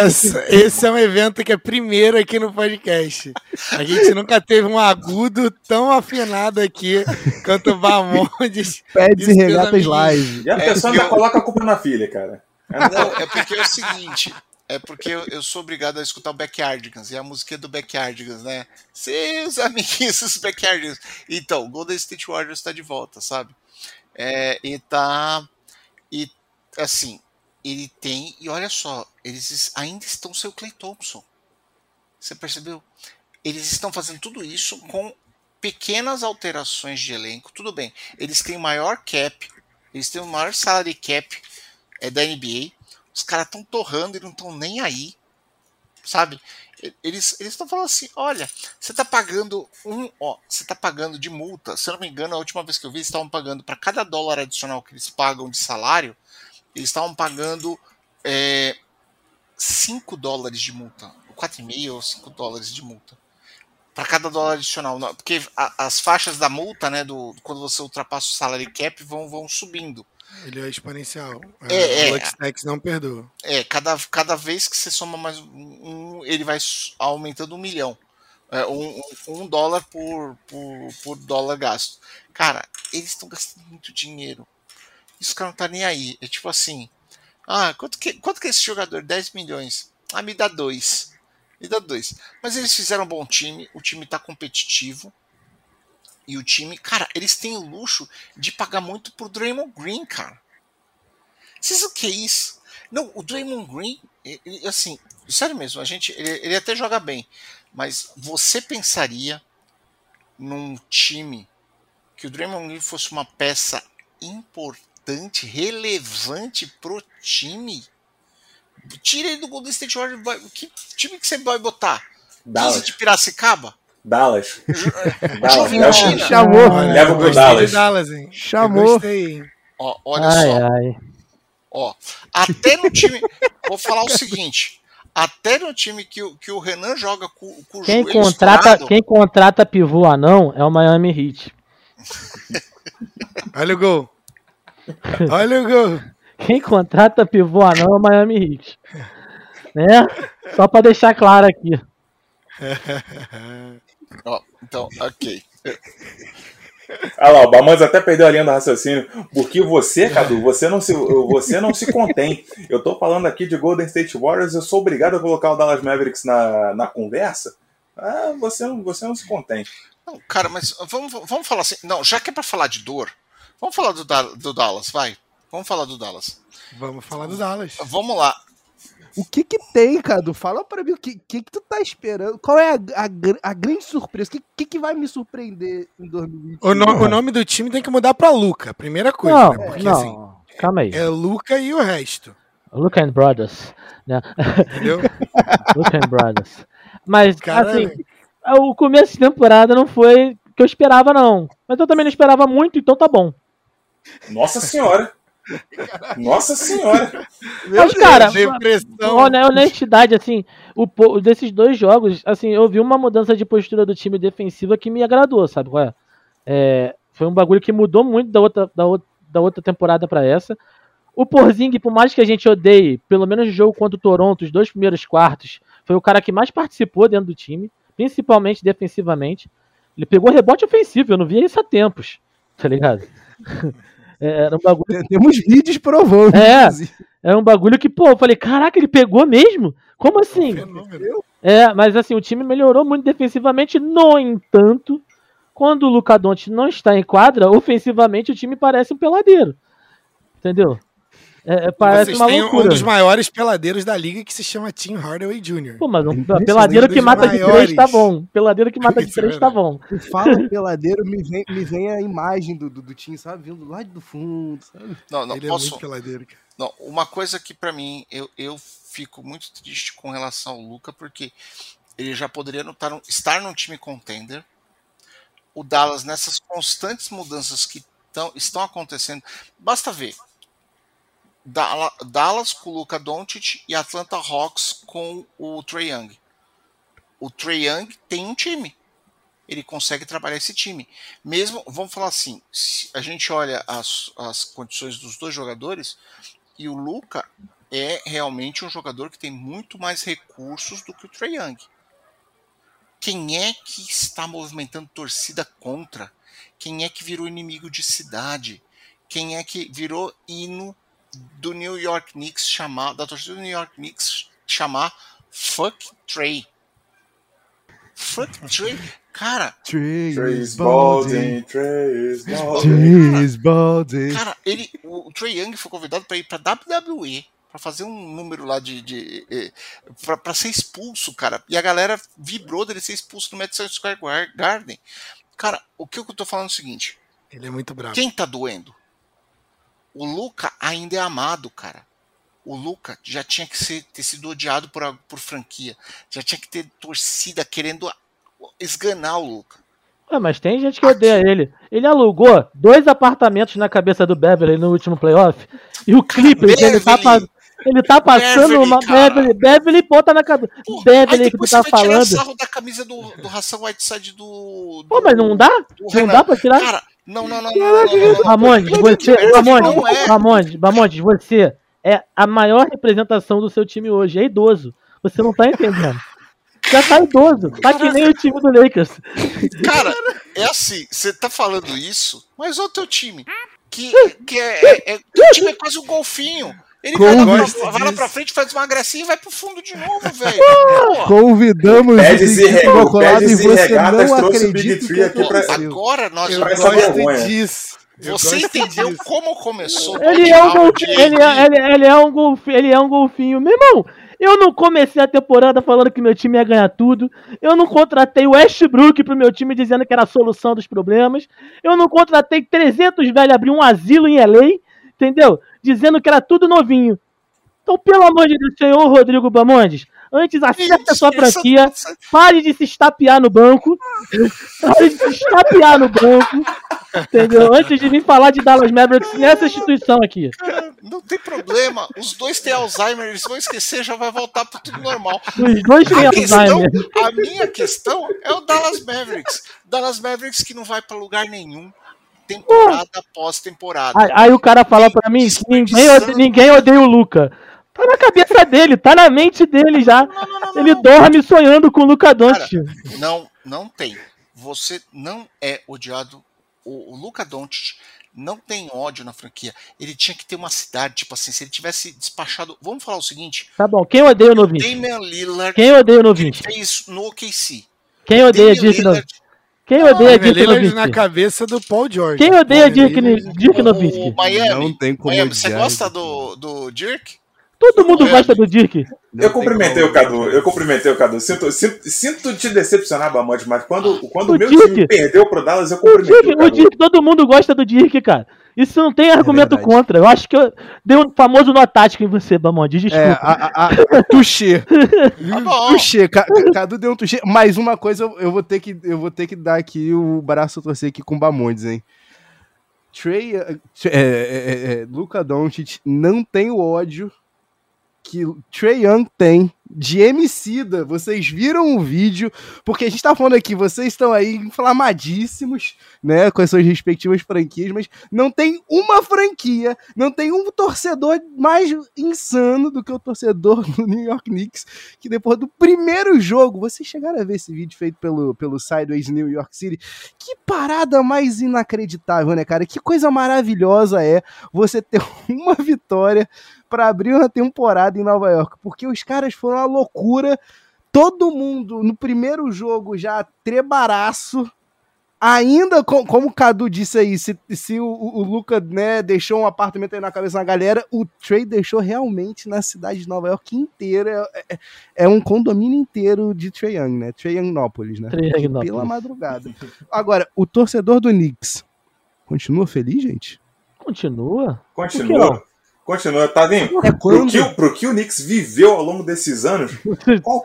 Speaker 5: Essa- esse é um evento que é primeiro aqui no podcast. A gente nunca teve um agudo tão afinado aqui quanto o Bamondes.
Speaker 1: Pads e regatas live.
Speaker 4: E a
Speaker 3: É,
Speaker 4: pessoa
Speaker 3: eu-
Speaker 4: ainda coloca a culpa na filha, cara.
Speaker 3: Não, é porque é o seguinte. É porque eu, eu sou obrigado a escutar o Backyardigans. E a música é do Backyardigans, né? Seus amiguinhos, os Backyardigans. Então, Golden State Warriors está de volta, sabe? É, e tá. E assim, ele tem. E olha só, eles ainda estão sem o Clay Thompson. Você percebeu? Eles estão fazendo tudo isso com pequenas alterações de elenco. Tudo bem, eles têm maior cap, eles têm o maior salary cap é da NBA. Os caras estão torrando e não estão nem aí, sabe? Eles estão falando assim, olha, você tá pagando um, ó, você tá pagando de multa. Se eu não me engano, a última vez que eu vi, eles estavam pagando para cada dólar adicional que eles pagam de salário, eles estavam pagando é, 5 dólares de multa, 4,5 ou 5 dólares de multa. Para cada dólar adicional, porque a- as faixas da multa, né, do quando você ultrapassa o salary cap vão, vão subindo.
Speaker 5: Ele é exponencial.
Speaker 3: É, é.
Speaker 5: O Luxtex não perdoa.
Speaker 3: É, cada, cada vez que você soma mais um, ele vai aumentando um milhão. É, um, um- um dólar por, por, por dólar gasto. Cara, eles estão gastando muito dinheiro. Isso cara não tá nem aí. É tipo assim. Ah, quanto que, quanto que é esse jogador? 10 milhões. Ah, me dá dois. Me dá dois. Mas eles fizeram um bom time. O time tá competitivo. E o time, cara, eles têm o luxo de pagar muito pro Draymond Green, cara. Vocês o que é isso? Não, o Draymond Green, ele, assim, sério mesmo, a gente, ele, ele até joga bem, mas você pensaria num time que o Draymond Green fosse uma peça importante, relevante pro time? Tira ele do Golden State Warriors, vai- que time que você vai botar? 15
Speaker 4: Dallas.
Speaker 3: de Piracicaba?
Speaker 4: Dallas. Dallas.
Speaker 3: Juventina.
Speaker 4: Leva,
Speaker 1: Chamou.
Speaker 4: Leva pro Dallas.
Speaker 5: Dallas, hein?
Speaker 1: Chamou.
Speaker 5: gostei?
Speaker 3: Ó, olha
Speaker 2: ai,
Speaker 3: só.
Speaker 2: ai.
Speaker 3: Ó, até no time. vou falar o seguinte: até no time que, o- que o Renan joga com, com o
Speaker 2: Quem contrata,
Speaker 3: estourado,
Speaker 2: quem contrata pivô anão é o Miami Heat.
Speaker 5: Olha o gol. Olha o gol.
Speaker 2: Quem contrata pivô anão é o Miami Heat. Né? Só pra deixar claro aqui.
Speaker 3: ó, então, ok.
Speaker 4: Olha lá, o Bamanz até perdeu a linha do raciocínio. Porque você, Cadu, você não se, você não se contém. Eu tô falando aqui de Golden State Warriors, eu sou obrigado a colocar o Dallas Mavericks na, na conversa. Ah, você não, você não se contém.
Speaker 3: Não, cara, mas vamos, vamos falar assim. Não, já que é pra falar de dor, vamos falar do, Da- do Dallas, vai. Vamos falar do Dallas.
Speaker 5: Vamos falar do Dallas.
Speaker 3: Vamos lá.
Speaker 1: O que que tem, Cadu? Fala pra mim o que, que, que tu tá esperando. Qual é a, a, a grande surpresa? O que, que, que vai me surpreender em 2020?
Speaker 5: O, no- o nome do time tem que mudar pra Luca, primeira coisa,
Speaker 2: Não,
Speaker 5: né? Porque
Speaker 2: não.
Speaker 5: assim,
Speaker 2: Calma aí.
Speaker 5: é Luca e o resto.
Speaker 2: Look and Brothers. Né?
Speaker 5: Entendeu?
Speaker 2: Look and Brothers. Mas,
Speaker 5: Caralho.
Speaker 2: assim, o começo de temporada não foi o que eu esperava, não. Mas eu também não esperava muito, então tá bom.
Speaker 4: Nossa senhora! Nossa senhora!
Speaker 2: Mas, cara,
Speaker 5: Depressão.
Speaker 2: Hone- honestidade, assim, o, desses dois jogos, assim, eu vi uma mudança de postura do time defensiva que me agradou, sabe qual é? É, foi um bagulho que mudou muito da outra, da outra, da outra temporada pra essa. O Porzing, por mais que a gente odeie, pelo menos no jogo contra o Toronto, os dois primeiros quartos, foi o cara que mais participou dentro do time, principalmente defensivamente. Ele pegou rebote ofensivo, eu não via isso há tempos, tá ligado? É, Era um bagulho
Speaker 1: Temos vídeos provando.
Speaker 2: É. era um bagulho que, pô, eu falei, caraca, ele pegou mesmo? Como assim? É, mas assim, o time melhorou muito defensivamente, no entanto, quando o Luca Doncic não está em quadra, ofensivamente o time parece um peladeiro. Entendeu? É, é, parece
Speaker 5: Vocês
Speaker 2: uma
Speaker 5: têm um dos maiores peladeiros da liga que se chama Tim Hardaway Jr.
Speaker 2: Pô, mas um
Speaker 1: Impressionante.
Speaker 2: peladeiro que mata de
Speaker 5: maiores.
Speaker 2: três tá bom. Peladeiro que mata de
Speaker 5: é
Speaker 2: três tá bom.
Speaker 1: Tu fala peladeiro, me vem, me vem a imagem do, do, do Tim, sabe? Vindo lá do fundo, sabe?
Speaker 3: Não, não
Speaker 5: Ele é
Speaker 3: posso.
Speaker 5: muito peladeiro, cara.
Speaker 3: Não, uma coisa que pra mim eu, eu fico muito triste com relação ao Luca, porque ele já poderia estar, num- estar num time contender. O Dallas, nessas constantes mudanças que tão, estão acontecendo, basta ver. Dallas com o Luca Doncic e Atlanta Hawks com o Trae Young. O Trae Young tem um time. Ele consegue trabalhar esse time. Mesmo, vamos falar assim, a gente olha as, as condições dos dois jogadores, e o Luca é realmente um jogador que tem muito mais recursos do que o Trae Young. Quem é que está movimentando torcida contra? Quem é que virou inimigo de cidade? Quem é que virou hino do New York Knicks chamar, da torcida do New York Knicks chamar Fuck Trey? Fuck Trey? Cara,
Speaker 4: Trace Baldwin, Trace Baldwin.
Speaker 1: Trace Baldwin.
Speaker 3: Cara, ele, o, Trae Young foi convidado para ir para WWE para fazer um número lá de, de pra para ser expulso, cara. E a galera vibrou dele ser expulso no Madison Square Gar- Garden. Cara, o que eu tô falando é o seguinte:
Speaker 5: Ele é muito bravo.
Speaker 3: quem tá doendo? O Luca ainda é amado, cara. O Luca já tinha que ser, ter sido odiado por, por franquia. Já tinha que ter torcida querendo esganar o Luca.
Speaker 2: Ué, mas tem gente que odeia ele. Ele alugou dois apartamentos na cabeça do Beverly no último playoff. E o Clippers, ele tá, ele tá passando
Speaker 3: Beverly,
Speaker 2: uma.
Speaker 3: cara.
Speaker 2: Beverly, Beverly ponta na cabeça.
Speaker 3: Porra,
Speaker 2: Beverly que tu tá
Speaker 3: vai tirar
Speaker 2: falando.
Speaker 3: sarro da camisa do, do Ração Whiteside do, do.
Speaker 2: Pô, mas não dá? Não
Speaker 3: Renan.
Speaker 2: dá pra tirar?
Speaker 3: Cara, não, não, não, não, não, não, não, não.
Speaker 2: Ramondes, você,
Speaker 3: é.
Speaker 2: Ramondes, Ramondes, você é a maior representação do seu time hoje. É idoso. Você não tá entendendo. Já tá idoso. Tá que nem o time do Lakers.
Speaker 3: Cara, é assim, você tá falando isso, mas olha o teu time. Que, que é, é, é- teu time é quase um golfinho. Ele vai lá,
Speaker 1: Gosto
Speaker 3: pra, vai lá pra frente, faz uma gracinha e vai pro fundo de novo, velho.
Speaker 1: Convidamos
Speaker 4: Pedes e
Speaker 1: Big colado e você
Speaker 4: regatas
Speaker 1: não
Speaker 4: trouxe o
Speaker 1: acredita
Speaker 4: Big
Speaker 1: o que
Speaker 4: aqui pra-
Speaker 3: agora nós vamos.
Speaker 5: gosto
Speaker 4: vergonha.
Speaker 5: disso.
Speaker 3: Você entendeu
Speaker 5: disso.
Speaker 3: como começou o
Speaker 2: Ele é, um golfinho, ele, é, ele, ele é um golfinho, ele é um golfinho. Meu irmão, eu não comecei a temporada falando que meu time ia ganhar tudo. Eu não contratei o Westbrook pro meu time dizendo que era a solução dos problemas. Eu não contratei 300 velhos abrir um asilo em LA, entendeu? Dizendo que era tudo novinho. Então, pelo amor de Deus, senhor Rodrigo Bamondes, antes acerta a sua franquia, pare de se estapear no banco. Pare de se estapear no banco. Entendeu? Antes de vir falar de Dallas Mavericks nessa instituição aqui.
Speaker 3: Não tem problema. Os dois têm Alzheimer, eles vão esquecer, já vai voltar pro tudo normal.
Speaker 2: Os dois têm
Speaker 3: A, questão,
Speaker 2: Alzheimer.
Speaker 3: a minha questão é o Dallas Mavericks. Dallas Mavericks que não vai pra lugar nenhum. Temporada após temporada.
Speaker 2: Aí, aí o cara fala pra mim que ninguém, ode- ninguém odeia o Luca. Tá na cabeça dele, tá na mente dele já.
Speaker 3: Não, não, não,
Speaker 2: Ele dorme sonhando com o Luca Doncic.
Speaker 3: Não, não tem. Você não é odiado. O, o Luca Doncic não tem ódio na franquia. Ele tinha que ter uma cidade, tipo assim, se ele tivesse despachado. Vamos falar o seguinte:
Speaker 2: Tá bom, quem odeia o Novinho?
Speaker 3: Damian Lillard
Speaker 2: Quem odeia o Novinho?
Speaker 3: fez no OKC.
Speaker 2: Quem odeia
Speaker 3: Damian? Lillard,
Speaker 2: Quem odeia
Speaker 5: Damian
Speaker 2: Dirk
Speaker 5: Lillard na
Speaker 2: Nowitzki?
Speaker 5: cabeça do Paul George.
Speaker 2: Quem odeia
Speaker 5: Damian
Speaker 2: Dirk, Dirk
Speaker 3: o,
Speaker 2: Nowitzki?
Speaker 3: o Miami,
Speaker 1: Não tem como
Speaker 3: Miami, você gosta do, do Dirk?
Speaker 2: Todo mundo
Speaker 3: É.
Speaker 2: gosta do Dirk.
Speaker 1: Não
Speaker 4: Eu cumprimentei
Speaker 1: como
Speaker 4: o Cadu, eu cumprimentei o Cadu. Sinto, sinto, sinto te decepcionar, Bamonte, mas quando, quando
Speaker 2: O
Speaker 4: o meu
Speaker 2: Dick-
Speaker 4: time perdeu pro Dallas, eu
Speaker 2: O
Speaker 4: cumprimentei
Speaker 2: Dirk,
Speaker 4: o
Speaker 2: o
Speaker 4: Cadu.
Speaker 2: Dirk, todo mundo gosta do Dirk, cara. Isso não tem argumento
Speaker 1: verdade.
Speaker 2: contra. Eu acho que eu dei um famoso nó tático em você, Bamonde. Desculpa.
Speaker 1: É, a, a, a, tuxê.
Speaker 3: Tá.
Speaker 1: Tuxê. Ca- Ca- Cadu deu um tuxê. Mais uma coisa, eu, vou ter que, eu vou ter que dar aqui o braço a torcer aqui com o Bamondes, hein? Trey, é, é, é, é, Luca Doncic não tem o ódio que Trey Young tem de Emicida. Vocês viram o vídeo, porque a gente tá falando aqui, vocês estão aí inflamadíssimos, né, com as suas respectivas franquias, mas não tem uma franquia, não tem um torcedor mais insano do que o torcedor do New York Knicks, que depois do primeiro jogo, vocês chegaram a ver esse vídeo feito pelo, pelo Sideways New York City, que parada mais inacreditável, né, cara? Que coisa maravilhosa é você ter uma vitória para abrir uma temporada em Nova York, porque os caras foram uma loucura. Todo mundo no primeiro jogo já trebaraço. Ainda, com- como o Cadu disse aí, se, se o, o Luca né, deixou um apartamento aí na cabeça da galera, o Trey deixou realmente na cidade de Nova York inteira. É, é- é um condomínio inteiro de Trey Young, né? Trey Youngnópolis, né?
Speaker 2: Youngnópolis.
Speaker 1: Pela madrugada. Agora, o torcedor do Knicks continua feliz, gente?
Speaker 2: Continua.
Speaker 4: Continua. Continua, Tavinho.
Speaker 1: É
Speaker 4: Pro
Speaker 1: quando?
Speaker 4: que, o- pro que o Knicks viveu ao longo desses anos, qual-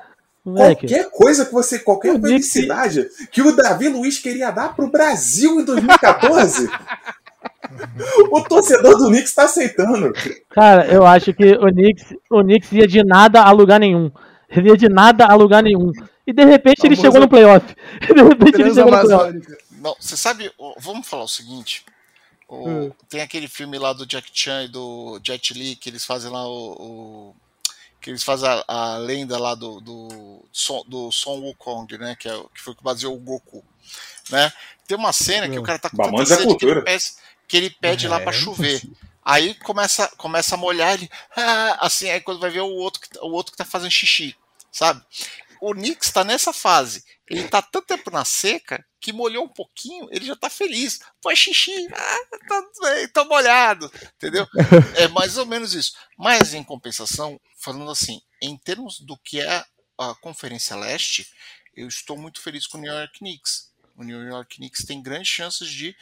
Speaker 2: Moleque,
Speaker 4: qualquer coisa que você, qualquer
Speaker 2: O Knicks-
Speaker 4: felicidade que o Davi Luiz queria dar pro Brasil em 2014, o torcedor do Knicks tá aceitando.
Speaker 2: cara, eu acho que o Knicks, o Knicks ia de nada a lugar nenhum. Ele ia de nada a lugar nenhum. E de repente ele chegou no playoff. E de repente ele chegou no playoff.
Speaker 3: Não, você sabe, vamos falar o seguinte. o-
Speaker 1: Hum.
Speaker 3: Tem aquele filme lá do Jack Chan e do Jet Li que eles fazem lá o. o- que eles fazem a, a lenda lá do, do, Son, do Son Wukong, né? Que, é, o- que foi o que baseou o Goku. Né? Tem uma cena que o cara tá com tanta
Speaker 4: é
Speaker 3: sede que ele pede, que ele pede lá
Speaker 1: É,
Speaker 3: pra chover. Aí começa, começa a molhar ele. ah, assim, aí quando vai ver o outro, que, tá- o outro que tá fazendo xixi, sabe? O Knicks tá nessa fase. Ele tá tanto tempo na seca que molhou um pouquinho, ele já tá feliz. É xixi, ah, tá bem, tô molhado, entendeu? É mais ou menos isso. Mas em compensação, falando assim, em termos do que é a Conferência Leste, eu estou muito feliz com o New York Knicks. O New York Knicks tem grandes chances de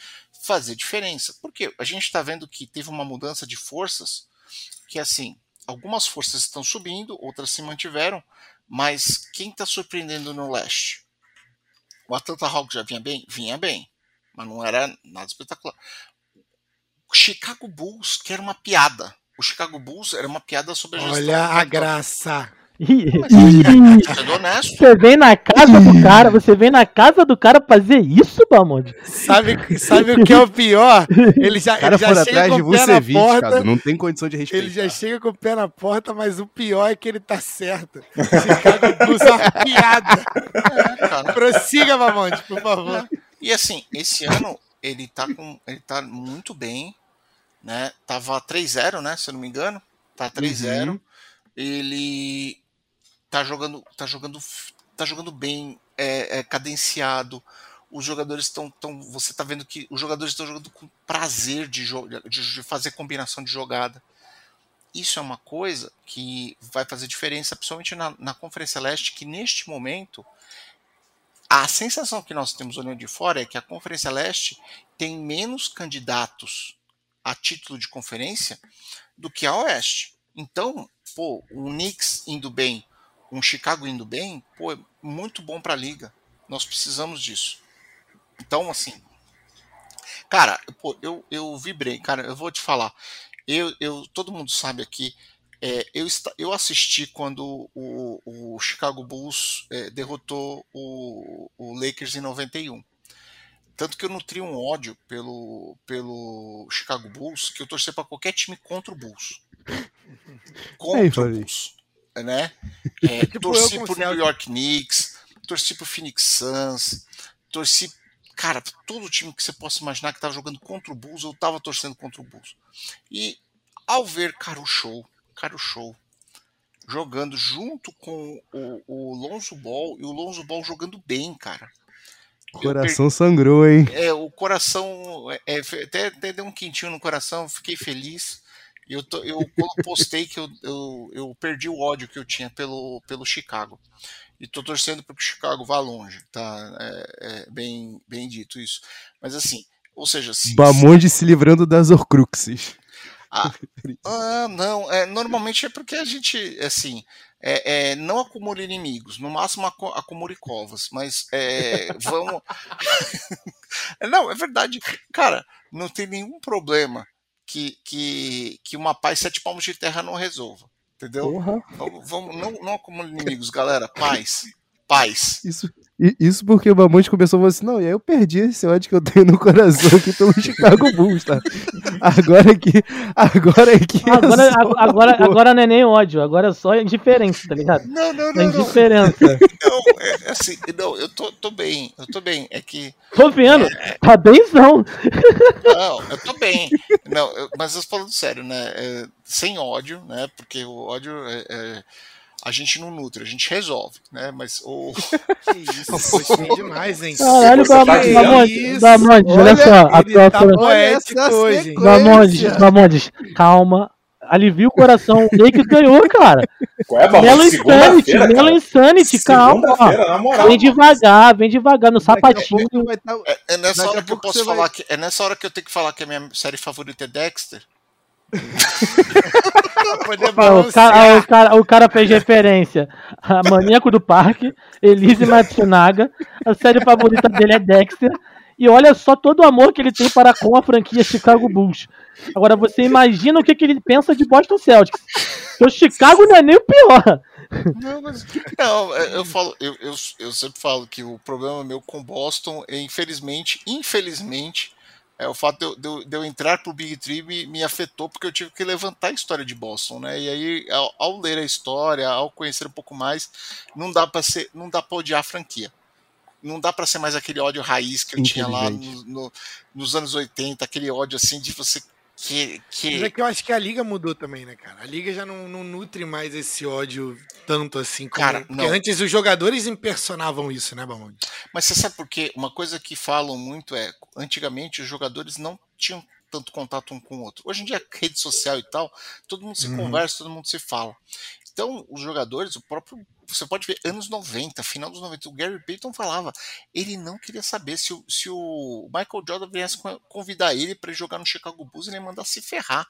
Speaker 3: fazer diferença. Porque a gente está vendo que teve uma mudança de forças, que assim, algumas forças estão subindo, outras se mantiveram, mas quem está surpreendendo no leste? O Atlanta Hawks já vinha bem? Vinha bem, mas não era nada espetacular. O Chicago Bulls, que era uma piada. O Chicago Bulls era uma piada sobre a gestão.
Speaker 5: Olha a graça.
Speaker 2: Você vem na casa do cara, você vem na casa do cara fazer isso, Bamonde?
Speaker 5: Sabe, sabe o que é o pior? Ele já, ele já chega com o pé na porta.
Speaker 1: cara. Não tem condição de respeitar.
Speaker 5: Ele já chega com o pé na porta, mas o pior é que ele tá certo. Chicago Bulls é piada.
Speaker 3: É, cara.
Speaker 5: Prossiga, Mamonte, por favor.
Speaker 3: E assim, esse ano ele tá com. Ele tá muito bem. Né? Tava 3-0, né? Se eu não me engano. Tá 3-0.
Speaker 1: Uhum.
Speaker 3: Ele tá jogando. Tá jogando. Tá jogando bem, é, é cadenciado. Os jogadores estão. Tão, você tá vendo que os jogadores estão jogando com prazer de, de, de fazer combinação de jogada. Isso é uma coisa que vai fazer diferença, principalmente na, na Conferência Leste, que neste momento a sensação que nós temos olhando de fora é que a Conferência Leste tem menos candidatos a título de conferência do que a Oeste. Então, pô, o Knicks indo bem, um Chicago indo bem, pô, é muito bom para a liga. Nós precisamos disso. Então, assim, cara, pô, eu, eu vibrei, cara, eu vou te falar. Eu, eu, todo mundo sabe aqui, é, eu, eu assisti quando o, o Chicago Bulls é, derrotou o, o Lakers em 91. Tanto que eu nutri um ódio pelo, pelo Chicago Bulls que eu torci para qualquer time contra o Bulls. Contra
Speaker 1: Aí,
Speaker 3: o. Bulls. Né? É,
Speaker 5: Tipo
Speaker 3: torci
Speaker 5: o
Speaker 3: pro New. York Knicks, torci pro Phoenix Suns, torci. Cara, todo time que você possa imaginar que tava jogando contra o Bulls, eu tava torcendo contra o Bulls. E ao ver Caro Show, Caro Show, jogando junto com o, o Lonzo Ball, e o Lonzo Ball jogando bem, cara. Eu
Speaker 1: Coração sangrou, hein?
Speaker 3: é, o coração é, fe- até, até deu um quentinho no coração, fiquei feliz. Eu, eu quando postei que eu, eu, eu perdi o ódio que eu tinha pelo, pelo Chicago. E tô torcendo para que o Chicago vá longe, tá? É, é bem, bem dito isso. Mas assim, ou seja, se,
Speaker 1: Bamonde se livrando das Horcruxes.
Speaker 3: Ah, não. É, normalmente é porque a gente, assim, é, é, não acumula inimigos. No máximo acu- acumule covas. Mas é, vamos. não, é verdade. Cara, não tem nenhum problema que, que, que uma paz sete palmos de terra não resolva. Entendeu?
Speaker 2: Porra.
Speaker 3: Vamos, não, não acumule inimigos, galera. Paz. Paz.
Speaker 1: Isso, isso porque o Bamonte começou a falar assim, não, e aí eu perdi esse ódio que eu tenho no coração aqui pelo Chicago Bulls, tá? Agora que. Agora que.
Speaker 2: Agora,
Speaker 1: é
Speaker 2: agora, agora, agora não é nem ódio, agora é só indiferença, tá ligado?
Speaker 3: Não, não,
Speaker 2: É
Speaker 3: não, não.
Speaker 2: indiferença.
Speaker 3: Não, é, é assim, não, eu tô, tô bem, eu tô bem. É que
Speaker 2: Tô vendo, tá bemzão.
Speaker 3: Não, eu tô bem. Não, eu- mas eu falando sério, né? é, sem ódio, né? Porque o ódio é, é- A gente não nutre, a gente resolve, né? Mas o.
Speaker 5: Que isso, gostei demais, hein?
Speaker 2: Caralho,
Speaker 5: isso.
Speaker 2: Bamondes, olha só. A tua,
Speaker 5: tá.
Speaker 2: Bamondes, Bamondes, calma. Alivia o coração. O Lakers ganhou, cara.
Speaker 4: Qual é?
Speaker 2: Melo Insanity, Melo. Insanity, calma.
Speaker 4: Segunda-feira, na moral.
Speaker 2: Vem devagar, vem devagar no sapatinho.
Speaker 1: tá-
Speaker 3: É, é nessa hora que eu posso
Speaker 1: você vai-
Speaker 3: falar que. É nessa hora que eu tenho que falar que a minha série favorita é Dexter.
Speaker 2: O cara, o, cara, o cara fez referência a Maníaco do Parque, Elise Matsunaga, a série favorita dele é Dexter, e olha só todo o amor que ele tem para com a franquia Chicago Bulls. Agora você imagina o que, que ele pensa de Boston Celtics. O Chicago não é nem o pior.
Speaker 3: Não, mas- não, é, eu falo, eu, eu, eu sempre falo que o problema meu com Boston é, infelizmente, infelizmente, é o fato de eu, de eu- entrar pro Big Tree me, me afetou porque eu tive que levantar a história de Boston, né? E aí, ao, ao ler a história, ao conhecer um pouco mais, não dá para ser, não dá para odiar a franquia. Não dá para ser mais aquele ódio raiz que eu tinha lá no, no- nos anos 80, aquele ódio assim de você que, que
Speaker 5: Mas é que eu acho que a liga mudou também, né, cara? A liga já não, não nutre mais esse ódio tanto assim. Como...
Speaker 3: Cara,
Speaker 5: Porque
Speaker 3: não.
Speaker 5: antes os jogadores impersonavam isso, né, Bamonde?
Speaker 3: Mas você sabe por quê? Uma coisa que falam muito é, antigamente os jogadores não tinham tanto contato um com o outro. Hoje em dia, rede social e tal, todo mundo se
Speaker 5: Uhum.
Speaker 3: conversa, todo mundo se fala. Então, os jogadores, o próprio. Você pode ver, anos 90, final dos 90, o Gary Payton falava, ele não queria saber se o, se o Michael Jordan viesse co- convidar ele para jogar no Chicago Bulls, ele ia mandar se ferrar.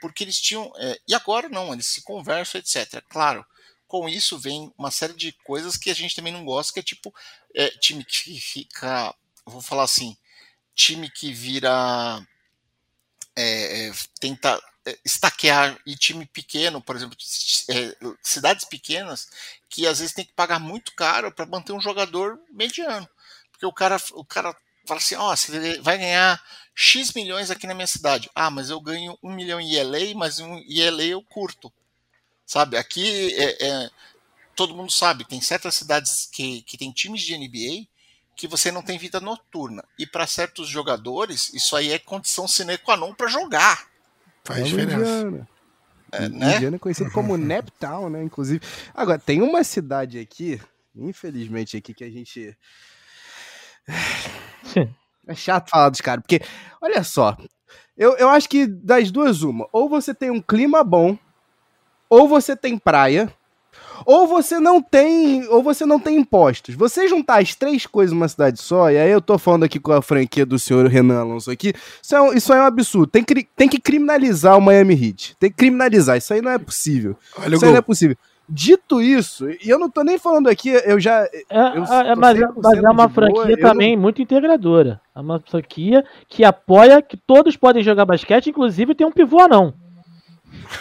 Speaker 3: Porque eles tinham. é, e agora não, eles se conversam, etc. Claro, com isso vem uma série de coisas que a gente também não gosta, que é tipo é, time que fica, vou falar assim, time que vira é, é, tenta estaquear e time pequeno, por exemplo, é, cidades pequenas que às vezes tem que pagar muito caro para manter um jogador mediano, porque o cara o cara fala assim, ó, você vai ganhar x milhões aqui na minha cidade, ah, mas eu ganho um milhão em LA, mas um em LA eu curto, sabe? Aqui é, é todo mundo sabe, tem certas cidades que, que tem times de NBA que você não tem vida noturna. E para certos jogadores, isso aí é condição sine qua non para jogar.
Speaker 5: Faz
Speaker 1: É
Speaker 5: diferença.
Speaker 1: Indiana.
Speaker 3: É, né?
Speaker 1: Indiana é conhecido como Neptown, né? Inclusive. Agora, tem uma cidade aqui, infelizmente, aqui que a gente. É chato falar dos caras, porque, olha só, eu, eu acho que das duas, uma, ou você tem um clima bom, ou você tem praia, ou você não tem, ou você não tem impostos. Você juntar as três coisas numa cidade só, e aí eu tô falando aqui com a franquia do senhor Renan Alonso aqui, isso é um, isso é um absurdo. Tem, que- tem que criminalizar o Miami Heat. Tem que criminalizar, isso aí não é possível.
Speaker 5: Olha
Speaker 1: Isso aí não é possível. Dito isso, e eu não tô nem falando aqui, eu já.
Speaker 2: É,
Speaker 1: Eu
Speaker 2: é, mas,
Speaker 1: 100%
Speaker 2: mas é uma
Speaker 1: de boa,
Speaker 2: franquia
Speaker 1: eu
Speaker 2: também muito integradora. É uma franquia que apoia que todos podem jogar basquete, inclusive tem um pivô anão.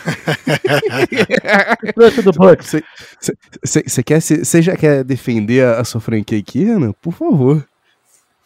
Speaker 2: Do Bucks.
Speaker 1: Você quer você já quer defender a, a sua franquia aqui, Renan? Por favor.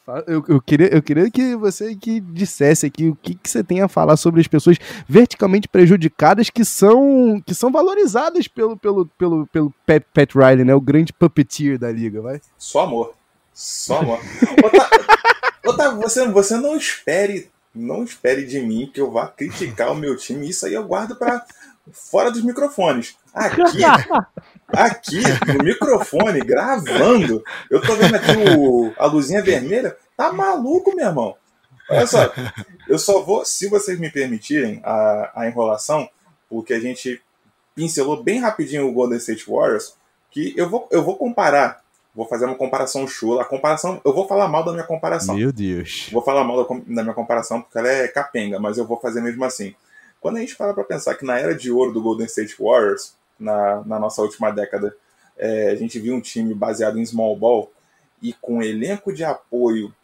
Speaker 1: Fa- Eu, eu, queria, eu queria que você que dissesse aqui o que que você tem a falar sobre as pessoas verticalmente prejudicadas que são que são valorizadas pelo, pelo, pelo, pelo Pat, Pat Riley, né? O grande puppeteer da liga, vai.
Speaker 4: Só amor. Só amor. Otávio, Otávio, você, você não espere, não espere de mim que eu vá criticar o meu time. Isso aí eu guardo para fora dos microfones. Aqui, aqui no microfone, gravando, eu tô vendo aqui o, a luzinha vermelha. Tá maluco, meu irmão? Olha só, eu só vou, se vocês me permitirem a, a enrolação, porque a gente pincelou bem rapidinho o Golden State Warriors, que eu vou, eu vou comparar, vou fazer uma comparação chula. A comparação, eu vou falar mal da minha comparação.
Speaker 1: Meu Deus.
Speaker 4: Vou falar mal da, da minha comparação porque ela é capenga, mas eu vou fazer mesmo assim. Quando a gente para pra pensar que na era de ouro do Golden State Warriors, na, na nossa última década, é, a gente viu um time baseado em small ball e com elenco de apoio,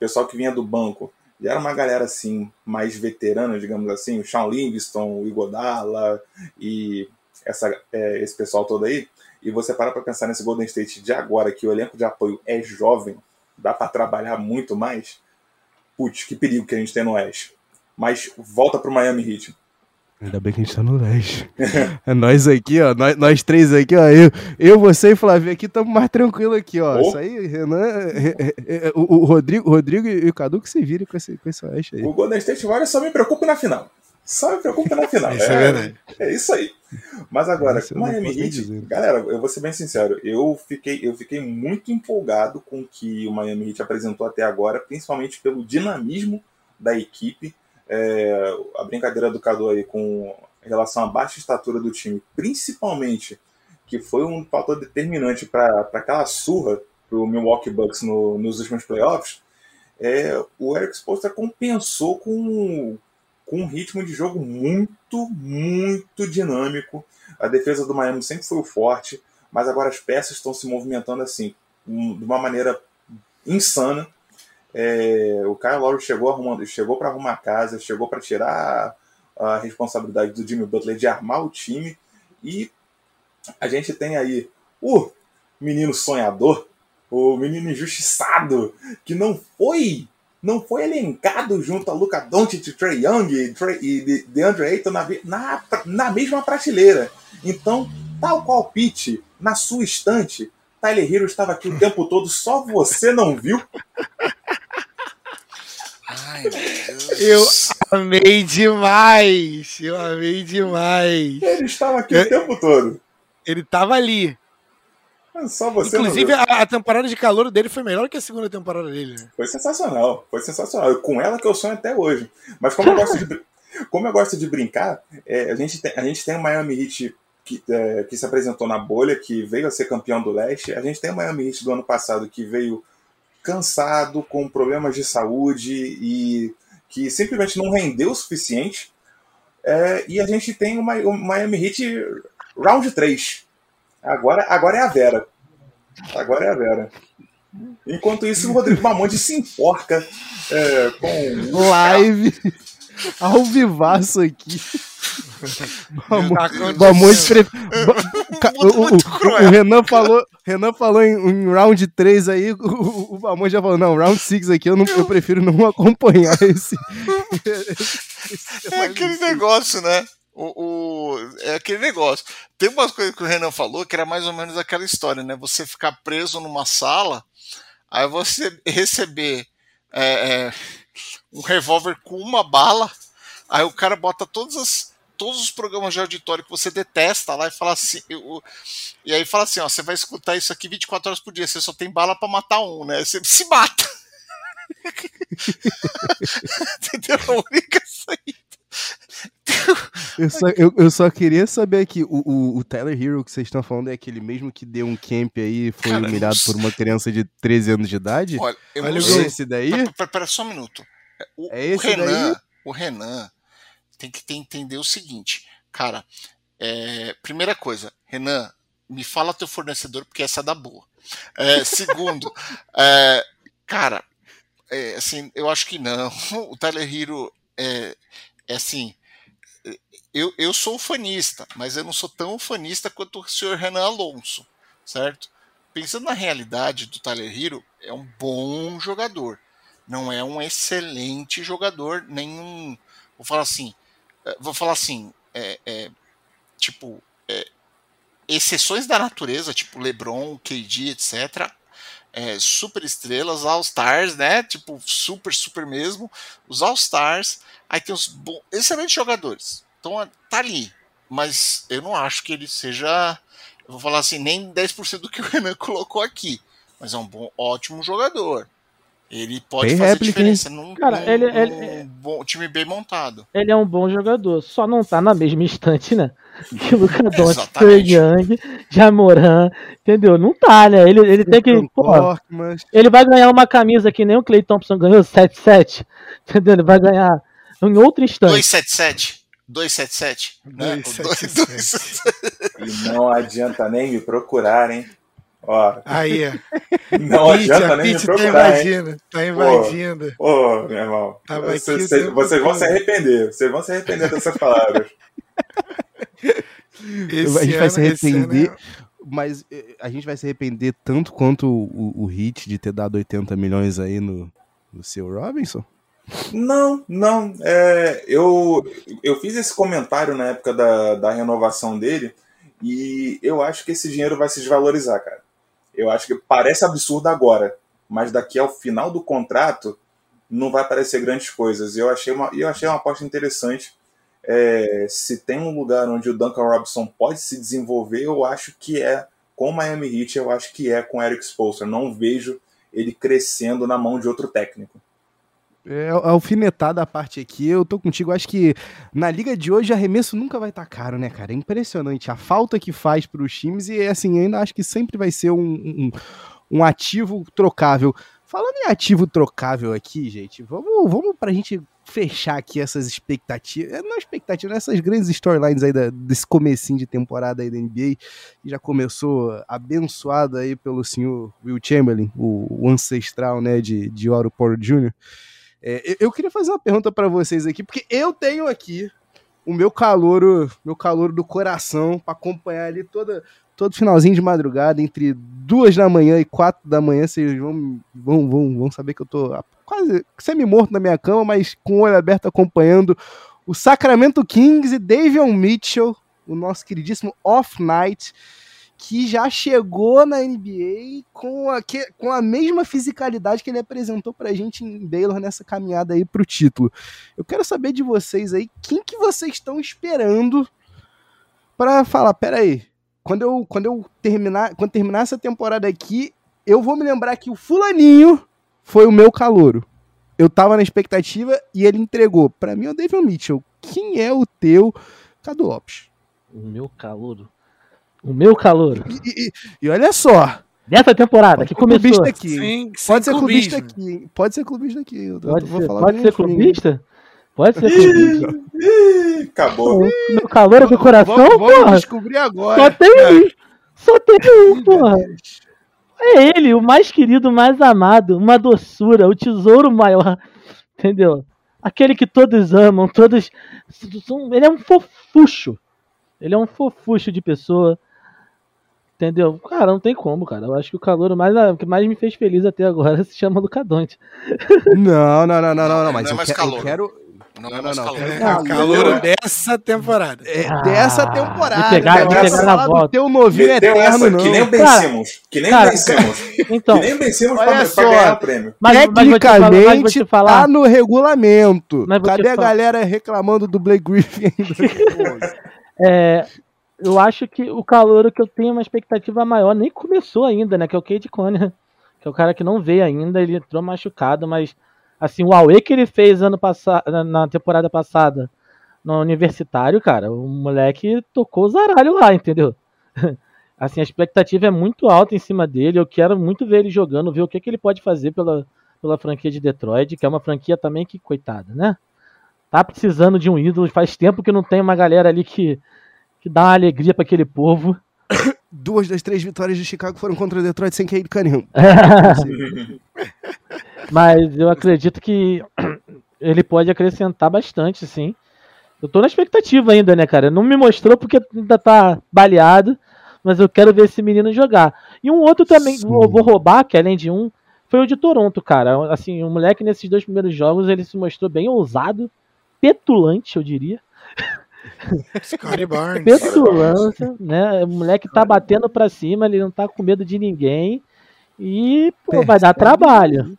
Speaker 4: pessoal que vinha do banco, e era uma galera assim, mais veterana, digamos assim, o Sean Livingston, o Igodala e essa, é, esse pessoal todo aí, e você para pra pensar nesse Golden State de agora, que o elenco de apoio é jovem, dá pra trabalhar muito mais, putz, que perigo que a gente tem no Oeste. Mas volta pro Miami Heat.
Speaker 1: Ainda bem que a gente tá no leste. É nós aqui, ó. Nós, nós três aqui, ó. Eu, eu você e Flávio aqui estamos mais tranquilo aqui, ó.
Speaker 4: Oh.
Speaker 1: Isso aí, Renan. é, é, é, o, o Rodrigo, Rodrigo e o Cadu que se virem com esse, com esse oeste aí.
Speaker 4: O Golden State Warriors só me preocupa na final. Só me preocupa na final.
Speaker 5: Isso é, verdade.
Speaker 4: É isso aí. Mas agora,
Speaker 1: Isso
Speaker 4: Miami Heat, galera, eu vou ser bem sincero, eu fiquei, eu fiquei muito empolgado com o que o Miami Heat apresentou até agora, principalmente pelo dinamismo da equipe. É, a brincadeira do Cadu aí com relação à baixa estatura do time, principalmente, que foi um fator determinante para aquela surra pro Milwaukee Bucks no- nos últimos playoffs, é, o Eric Spoelstra compensou com, com um ritmo de jogo muito, muito dinâmico. A defesa do Miami sempre foi o forte, mas agora as peças estão se movimentando assim, de uma maneira insana. É, o Kyle Lowry chegou arrumando, chegou para arrumar a casa, chegou para tirar a, a responsabilidade do Jimmy Butler de armar o time e a gente tem aí o menino sonhador, o menino injustiçado que não foi não foi elencado junto a Luca Doncic, Trey Young e, Trey, e De- DeAndre Ayton na, na, na mesma prateleira. Então, tal qual Pete, na sua estante, Tyler Hero estava aqui o tempo todo, só você não viu.
Speaker 3: Ai, meu Deus.
Speaker 5: Eu amei demais. Eu amei demais.
Speaker 4: Ele estava aqui
Speaker 5: É.
Speaker 4: o tempo todo.
Speaker 5: Ele tava ali.
Speaker 4: Só você
Speaker 5: Inclusive, a, a temporada de calor dele foi melhor que a segunda temporada dele. né?
Speaker 4: Foi sensacional, foi sensacional. Com ela que eu sonho até hoje. Mas como eu gosto de, como eu gosto de brincar, é, a, gente tem, a gente tem o Miami Heat que, é, que se apresentou na bolha, que veio a ser campeão do leste. A gente tem o Miami Heat do ano passado que veio cansado, com problemas de saúde e que simplesmente não rendeu o suficiente. É, e a gente tem o Miami Heat Round 3. Agora, agora é a Vera. Agora é a Vera. Enquanto isso, o Rodrigo Mamonde se enforca é, com.
Speaker 1: Live ao vivaço aqui.
Speaker 5: Tá.
Speaker 1: Bamonte pre... O, o- o- o Renan falou, Renan falou em, em round 3 aí, o, o, Bamonte já falou, não, round 6 aqui eu, não, eu prefiro não acompanhar esse. esse
Speaker 3: É aquele negócio, né? O, o- é aquele negócio. Tem umas coisas que o Renan falou que era mais ou menos aquela história, né? Você ficar preso numa sala, aí você receber é, é, um revólver com uma bala, aí o cara bota todas as- todos os programas de auditório que você detesta lá e fala assim. o- e aí fala assim: ó, você vai escutar isso aqui 24 horas por dia, você só tem bala pra matar um, né? Você se mata. Entendeu? A única saída.
Speaker 1: Eu só, eu, eu só queria saber aqui, o, o, o Tyler Hero que vocês estão falando é aquele mesmo que deu um camp aí e foi
Speaker 3: Cara,
Speaker 1: humilhado por uma criança de 13 anos de idade?
Speaker 3: Olha, eu
Speaker 5: Olha
Speaker 3: não
Speaker 5: o
Speaker 3: sei.
Speaker 1: Esse daí?
Speaker 3: Pera, pera, pera só um minuto. O,
Speaker 1: É
Speaker 3: o
Speaker 1: esse
Speaker 3: Renan,
Speaker 1: daí?
Speaker 3: o Renan tem que entender o seguinte, cara. é, primeira coisa, Renan, me fala teu fornecedor porque essa é da boa. É, segundo, é, cara, é, assim, eu acho que não. O Tyler Hero é, assim. Eu, eu sou fanista, mas eu não sou tão fanista quanto o senhor Renan Alonso, certo? Pensando na realidade do Tyler Hero, é um bom jogador não é um excelente jogador, nenhum. Vou falar assim, eh, vou falar assim, é, é, tipo, é, exceções da natureza, tipo LeBron, KD, etc. É, super estrelas, All Stars, né? Tipo, super, super mesmo. Os All Stars, aí tem os bom, excelentes jogadores. Então tá ali. Mas eu não acho que ele seja, eu vou falar assim, nem 10% do que o Renan colocou aqui. Mas é um bom, ótimo jogador. Ele pode
Speaker 1: Tem
Speaker 3: fazer
Speaker 1: réplica, hein?
Speaker 3: diferença num,
Speaker 2: Cara,
Speaker 3: num-
Speaker 2: ele-
Speaker 3: num
Speaker 2: ele-
Speaker 3: bom time bem montado.
Speaker 2: Ele é um bom jogador, só não tá na mesma instante, né? Que o Luca Doncic. Trey Young, Jamoran, entendeu? Não tá, né? Ele, ele tem que, pô, ele vai ganhar uma camisa que nem o Clay Thompson ganhou, 7-7, entendeu? Ele vai ganhar em outro instante.
Speaker 3: 277. 277. Né? O
Speaker 5: 277.
Speaker 3: 277.
Speaker 4: E não adianta nem me procurar, hein? Ó,
Speaker 5: Aí, ó.
Speaker 4: não adianta nem me
Speaker 5: tá
Speaker 4: procurar, hein?
Speaker 5: invadindo. Tá invadindo.
Speaker 4: Ô, meu irmão,
Speaker 5: aqui
Speaker 4: vocês, vocês- vocês vão se arrepender. Vocês vão se arrepender dessas palavras.
Speaker 5: Esse
Speaker 1: a gente vai
Speaker 5: ano-
Speaker 1: se
Speaker 5: esse ano
Speaker 1: arrepender,
Speaker 5: é-
Speaker 1: mas eh, a gente vai se arrepender tanto quanto o, o, o Hit de ter dado 80 milhões aí no, no seu Robinson?
Speaker 4: Não, não. é, eu, eu fiz esse comentário na época da, da renovação dele e eu acho que esse dinheiro vai se desvalorizar, cara. Eu acho que parece absurdo agora, mas daqui ao final do contrato não vai aparecer grandes coisas. Eu achei uma, eu achei uma aposta interessante. é, se tem um lugar onde o Duncan Robinson pode se desenvolver, eu acho que é com o Miami Heat, eu acho que é com o Eric Spoelstra. Não vejo ele crescendo na mão de outro técnico.
Speaker 1: É, alfinetada a parte aqui, eu tô contigo. Acho que na liga de hoje arremesso nunca vai estar tá caro, né, cara? É impressionante a falta que faz para os times e, assim, ainda acho que sempre vai ser um, um, um, ativo trocável. Falando em ativo trocável aqui, gente, vamos, vamos pra gente fechar aqui essas expectativas, é, não expectativas, essas grandes storylines aí da, desse comecinho de temporada aí da NBA, que já começou abençoado aí pelo senhor Will Chamberlain, o, o ancestral, né, de, de Oro Porter Jr., é, eu queria fazer uma pergunta para vocês aqui, porque eu tenho aqui o meu calor, meu calor do coração para acompanhar ali toda, todo finalzinho de madrugada, entre duas da manhã e quatro da manhã, vocês vão, vão, vão, vão saber que eu tô quase semi-morto na minha cama, mas com o olho aberto acompanhando o Sacramento Kings e Davion Mitchell, o nosso queridíssimo Off-Night, que já chegou na NBA com a, que, com a mesma fisicalidade que ele apresentou pra gente em Baylor nessa caminhada aí pro título. Eu quero saber de vocês aí, quem que vocês estão esperando para falar, pera aí, quando eu, quando eu terminar, quando terminar essa temporada aqui, eu vou me lembrar que o fulaninho foi o meu calouro. Eu tava na expectativa e ele entregou. Para mim é o David Mitchell. Quem é o teu Cadu Lopes?
Speaker 2: O meu calouro? O meu calor.
Speaker 1: E, e, e olha só.
Speaker 2: Dessa temporada que começou.
Speaker 1: Aqui. Sim, pode ser clubista aqui. Pode ser clubista aqui. Eu,
Speaker 2: pode ser, pode ser clubista? Pode ser clubista.
Speaker 4: Acabou.
Speaker 2: meu calor é do coração, vamos,
Speaker 1: vamos porra. descobrir agora.
Speaker 2: Só tem um. Só tem um, porra. É ele, o mais querido, o mais amado, uma doçura, o tesouro maior. Entendeu? Aquele que todos amam, todos. Ele é um fofucho. Ele é um fofucho de pessoa. Entendeu? Cara, não tem como, cara. Eu acho que o calor mais, que mais me fez feliz até agora se chama Lucadonte.
Speaker 1: Não, não, não, não, não, não. Mas
Speaker 3: não é mais
Speaker 1: eu,
Speaker 3: calor.
Speaker 1: eu quero.
Speaker 3: Não, não, é mais
Speaker 1: não,
Speaker 3: calor.
Speaker 5: É o calor dessa temporada.
Speaker 1: É, dessa temporada.
Speaker 2: Pegar, me pegar na volta.
Speaker 1: teu novinho
Speaker 4: Meteu
Speaker 1: eterno,
Speaker 4: essa,
Speaker 1: não.
Speaker 4: Que nem o Ben Simmons. Que nem
Speaker 2: cara,
Speaker 4: o Ben Simmons.
Speaker 2: Então,
Speaker 4: que nem o Ben Simmons
Speaker 1: olha
Speaker 4: pra,
Speaker 1: só.
Speaker 4: pra ganhar o prêmio.
Speaker 2: mas, mas mas
Speaker 1: Tecnicamente
Speaker 2: te falar,
Speaker 1: tá no regulamento.
Speaker 2: Mas
Speaker 1: Cadê a
Speaker 2: falar.
Speaker 1: galera reclamando do Blake Griffin ainda?
Speaker 2: é, eu acho que o calor que eu tenho uma expectativa maior nem começou ainda, né? Que é o Cade Conner, que é o cara que não veio ainda, ele entrou machucado, mas assim, o Aue que ele fez ano passado, na temporada passada no universitário, cara, o moleque tocou o zaralho lá, entendeu? Assim, a expectativa é muito alta em cima dele. Eu quero muito ver ele jogando, ver o que, que ele pode fazer pela, pela franquia de Detroit, que é uma franquia também que, coitada, né? Tá precisando de um ídolo. Faz tempo que não tem uma galera ali que, que dá uma alegria para aquele povo.
Speaker 1: Duas das três vitórias de Chicago foram contra o Detroit sem Cade Cunningham.
Speaker 2: Mas eu acredito que ele pode acrescentar bastante, sim. Eu tô na expectativa ainda, né, cara? Não me mostrou porque ainda tá baleado, mas eu quero ver esse menino jogar. E um outro também,
Speaker 1: Sim.
Speaker 2: vou, vou roubar, que além de um, foi o de Toronto, cara. Assim, o moleque nesses dois primeiros jogos, ele se mostrou bem ousado, petulante, eu diria.
Speaker 5: Scottie Barnes.
Speaker 2: Petulância, né? O moleque tá batendo pra cima, ele não tá com medo de ninguém. E, pô, vai dar trabalho.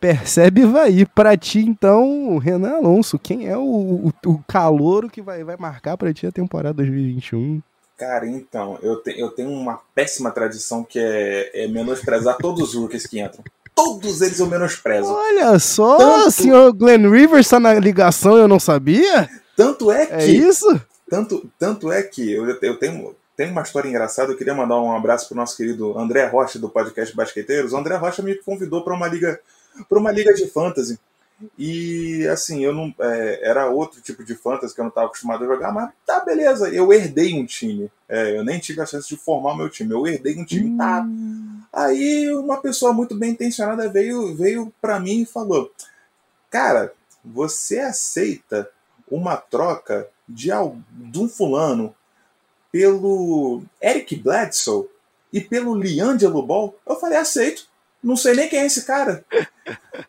Speaker 1: Percebe vai. Pra ti, então, Renan Alonso, quem é o, o, o calouro que vai, vai marcar pra ti a temporada 2021?
Speaker 4: Cara, então, eu, te- eu tenho uma péssima tradição que é, é menosprezar todos os rookies que entram. Todos eles eu menosprezo.
Speaker 1: Olha só,
Speaker 4: Tanto-
Speaker 1: o senhor Glenn Rivers tá na ligação eu não sabia?
Speaker 4: Tanto é que.
Speaker 1: É isso?
Speaker 4: Tanto, tanto é que eu, eu tenho, tenho uma história engraçada. Eu queria mandar um abraço pro nosso querido André Rocha do podcast Basqueteiros. O André Rocha me convidou para uma liga para uma liga de fantasy. E assim, eu não é, era outro tipo de fantasy que eu não estava acostumado a jogar, mas tá beleza. Eu herdei um time. É, eu nem tive a chance de formar o meu time. Eu herdei um time, tá? Aí uma pessoa muito bem intencionada veio veio para mim e falou: "Cara, você aceita uma troca de, de um fulano pelo Eric Bledsoe e pelo Liangelo Ball? Eu falei, aceito. Não sei nem quem é esse cara.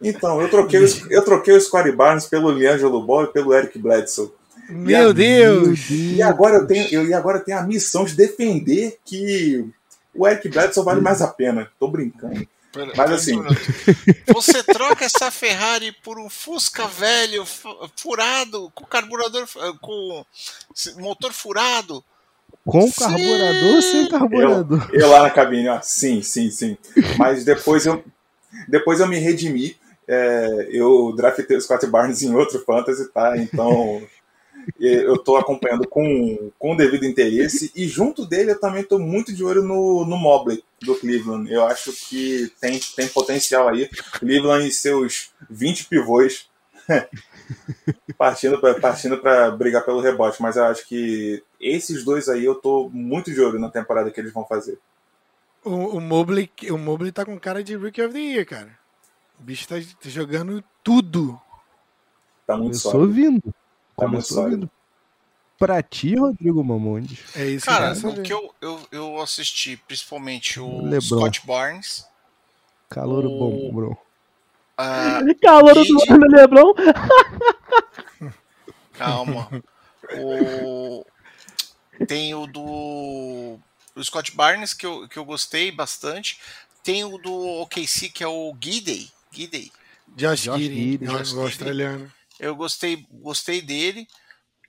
Speaker 4: Então, eu troquei, o- eu troquei o Scottie Barnes pelo Liangelo Ball e pelo Eric Bledsoe.
Speaker 5: Meu Deus!
Speaker 4: E agora eu tenho, eu, e agora eu tenho a missão de defender que o Eric Bledsoe vale mais a pena. Tô brincando.
Speaker 3: Pera-
Speaker 4: Mas assim-.
Speaker 3: Você troca essa Ferrari por um Fusca velho, fu- furado, com carburador, com motor furado.
Speaker 1: Com
Speaker 3: Sim.
Speaker 1: carburador ou sem carburador?
Speaker 4: Eu lá na cabine, ó, sim, sim, sim. Mas depois eu, depois eu me redimi. É, eu draftei o Scott Barnes em outro fantasy, tá? Então eu tô acompanhando com, com o devido interesse. E junto dele eu também tô muito de olho no, no Mobley do Cleveland. Eu acho que tem, tem potencial aí. Cleveland e seus 20 pivôs partindo para partindo pra brigar pelo rebote. Mas eu acho que esses dois aí eu tô muito de olho na temporada que eles vão fazer.
Speaker 5: O, o, Mobley, o Mobley tá com cara de Rookie of the Year, cara. O bicho tá jogando tudo.
Speaker 4: Tá muito
Speaker 1: Começou
Speaker 4: sólido.
Speaker 1: vindo. Começou vindo. Pra ti, Rodrigo Mamondes.
Speaker 5: É isso
Speaker 3: Cara,
Speaker 5: que eu
Speaker 3: o
Speaker 5: quero
Speaker 3: que eu, eu, eu assisti, principalmente o
Speaker 1: LeBron.
Speaker 3: Scott Barnes.
Speaker 1: Calor
Speaker 3: O-
Speaker 1: bom, bro.
Speaker 3: ah,
Speaker 2: Calor do Lebron.
Speaker 3: calma. O, tem o do, do Scott Barnes, que eu, que eu gostei bastante. Tem o do OKC, que é o Gidey. Gidey.
Speaker 5: Josh,
Speaker 1: Josh
Speaker 5: Giddey. o-
Speaker 3: Josh
Speaker 5: o
Speaker 3: Giddey.
Speaker 5: australiano.
Speaker 3: Eu gostei, gostei dele.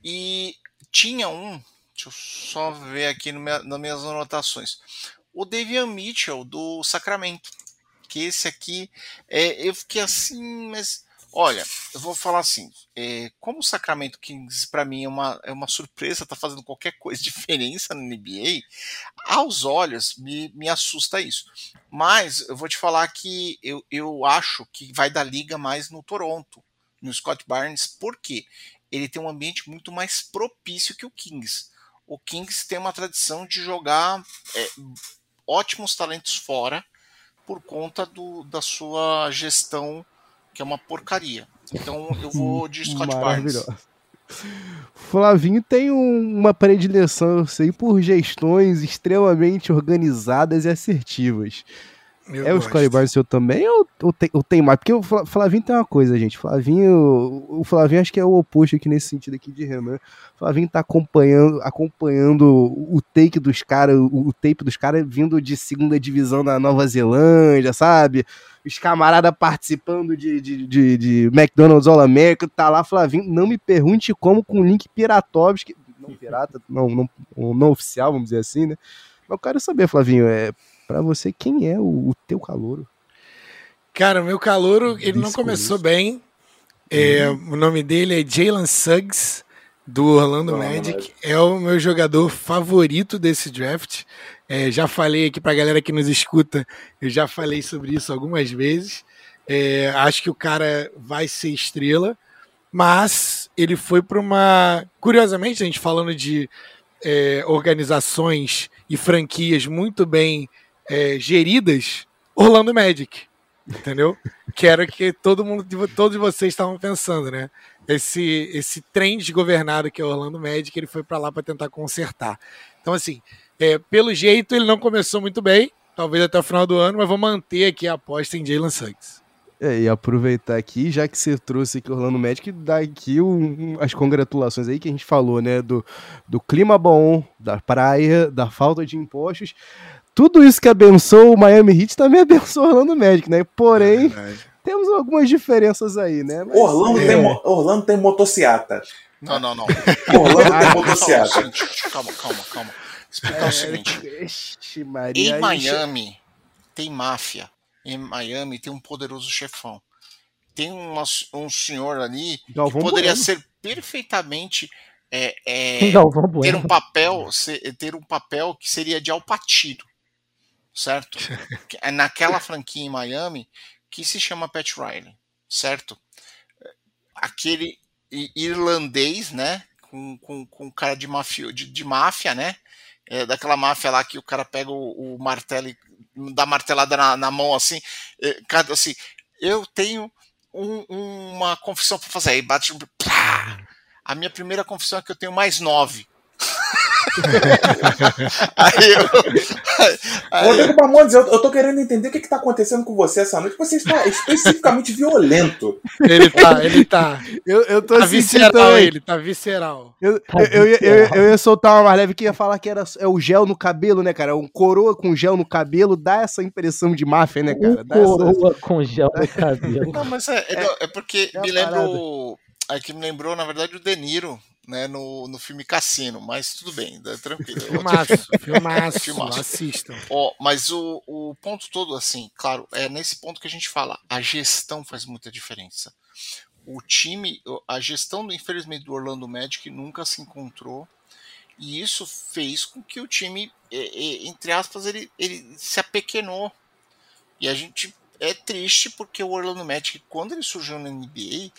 Speaker 3: E tinha um, deixa eu só ver aqui no minha- nas minhas anotações. O Davian Mitchell do Sacramento. Que esse aqui, é, eu fiquei assim, mas olha, eu vou falar assim: é, como o Sacramento Kings para mim é uma, é uma surpresa, tá fazendo qualquer coisa diferença na NBA, aos olhos me, me assusta isso. Mas eu vou te falar que eu, eu acho que vai dar liga mais no Toronto no Scott Barnes, porque ele tem um ambiente muito mais propício que o Kings. O Kings tem uma tradição de jogar é, ótimos talentos fora por conta do, da sua gestão, que é uma porcaria. Então eu vou de Scott Barnes.
Speaker 1: Flavinho tem um- uma predileção, eu sei, por gestões extremamente organizadas e assertivas.
Speaker 5: Eu
Speaker 1: é o
Speaker 5: gosto.
Speaker 1: Scottie Barnes seu também ou, ou, tem, ou tem mais? Porque o Fla- Flavinho tem uma coisa, gente. Flavinho, o Flavinho acho que é o oposto aqui nesse sentido aqui de Renan. O Flavinho tá acompanhando, acompanhando o take dos caras, o, o tape dos caras vindo de segunda divisão da Nova Zelândia, sabe? Os camaradas participando de, de, de, de McDonald's All America, tá lá, Flavinho. Não me pergunte como com o link Piratovski. Não pirata, não, não, não oficial, vamos dizer assim, né? Mas eu quero saber, Flavinho, é, pra você, quem é o, o teu calouro?
Speaker 5: Cara, o meu calouro, ele não
Speaker 1: Disco
Speaker 5: começou
Speaker 1: isso.
Speaker 5: bem. É, O nome dele é Jalen Suggs, do Orlando
Speaker 4: Orlando
Speaker 5: Magic.
Speaker 4: Magic.
Speaker 5: É o meu jogador favorito desse draft. É, já falei aqui pra galera que nos escuta, eu já falei sobre isso algumas vezes. É, acho que o cara vai ser estrela, mas ele foi para uma. Curiosamente, a gente falando de é, organizações e franquias muito bem é, geridas, Orlando Magic, entendeu? que era o que todo mundo, todos vocês estavam pensando, né? Esse, esse trem desgovernado que é Orlando Magic, ele foi para lá para tentar consertar. Então, assim, é, pelo jeito ele não começou muito bem, talvez até o final do ano, mas vou manter aqui a aposta em Jalen Suggs.
Speaker 1: É, e aproveitar aqui, já que você trouxe aqui o Orlando Magic, dar aqui um- as congratulações aí que a gente falou, né? Do, do clima bom, da praia, da falta de impostos. Tudo isso que abençoa o Miami Heat também abençoa o Orlando Magic, né? Porém,
Speaker 5: Verdade.
Speaker 1: temos algumas diferenças aí, né? Mas-
Speaker 4: Orlando,
Speaker 5: É.
Speaker 4: tem, Orlando tem motociata.
Speaker 3: Não, não, não.
Speaker 4: Orlando tem motociata.
Speaker 3: calma, calma, calma. Explicar o seguinte.
Speaker 1: Ixi, Maria,
Speaker 3: Em Miami tem máfia. Em Miami tem um poderoso chefão. Tem uma- um senhor ali que poderia
Speaker 1: Bueno.
Speaker 3: ser perfeitamente é, é, ter um papel ter um papel que seria de Alpatino, certo? É naquela franquia em Miami que se chama Pat Riley, certo? Aquele irlandês, né? Com, com, com cara de, mafio, de, de máfia, né? É, daquela máfia lá que o cara pega o, o martelo e dá martelada na, na mão assim. é, cada- assim eu tenho um- uma confissão para fazer. Aí bate. plá! A minha primeira confissão é que eu tenho mais nove.
Speaker 4: aí eu. Aí, Rodrigo Bamondes, eu, eu tô querendo entender o que, que tá acontecendo com você essa noite. Você está especificamente violento.
Speaker 5: Ele tá, ele tá.
Speaker 1: Eu, eu tô
Speaker 5: Tá visceral
Speaker 1: também.
Speaker 5: ele, tá visceral.
Speaker 1: Eu, eu, eu, ia- eu, eu ia soltar uma mais leve que ia falar que era é o gel no cabelo, né, cara? Um coroa com gel no cabelo dá essa impressão de máfia, né, cara?
Speaker 2: Um
Speaker 1: Dá essa-
Speaker 2: coroa com gel no cabelo.
Speaker 3: Não, mas é, é, é porque
Speaker 1: é
Speaker 3: me lembrou. É que me lembrou, na verdade, o De Niro, né, no, no filme Cassino, mas tudo bem, dá- tranquilo. é outro
Speaker 5: Filmaço, filmaço,
Speaker 3: Filmaço.
Speaker 5: assistam.
Speaker 3: Ó, mas o, o ponto todo, assim, claro, é nesse ponto que a gente fala, a gestão faz muita diferença. O time, a gestão, infelizmente, do Orlando Magic nunca se encontrou, e isso fez com que o time, entre aspas, ele, ele se apequenou. E a gente é triste porque o Orlando Magic, quando ele surgiu na NBA,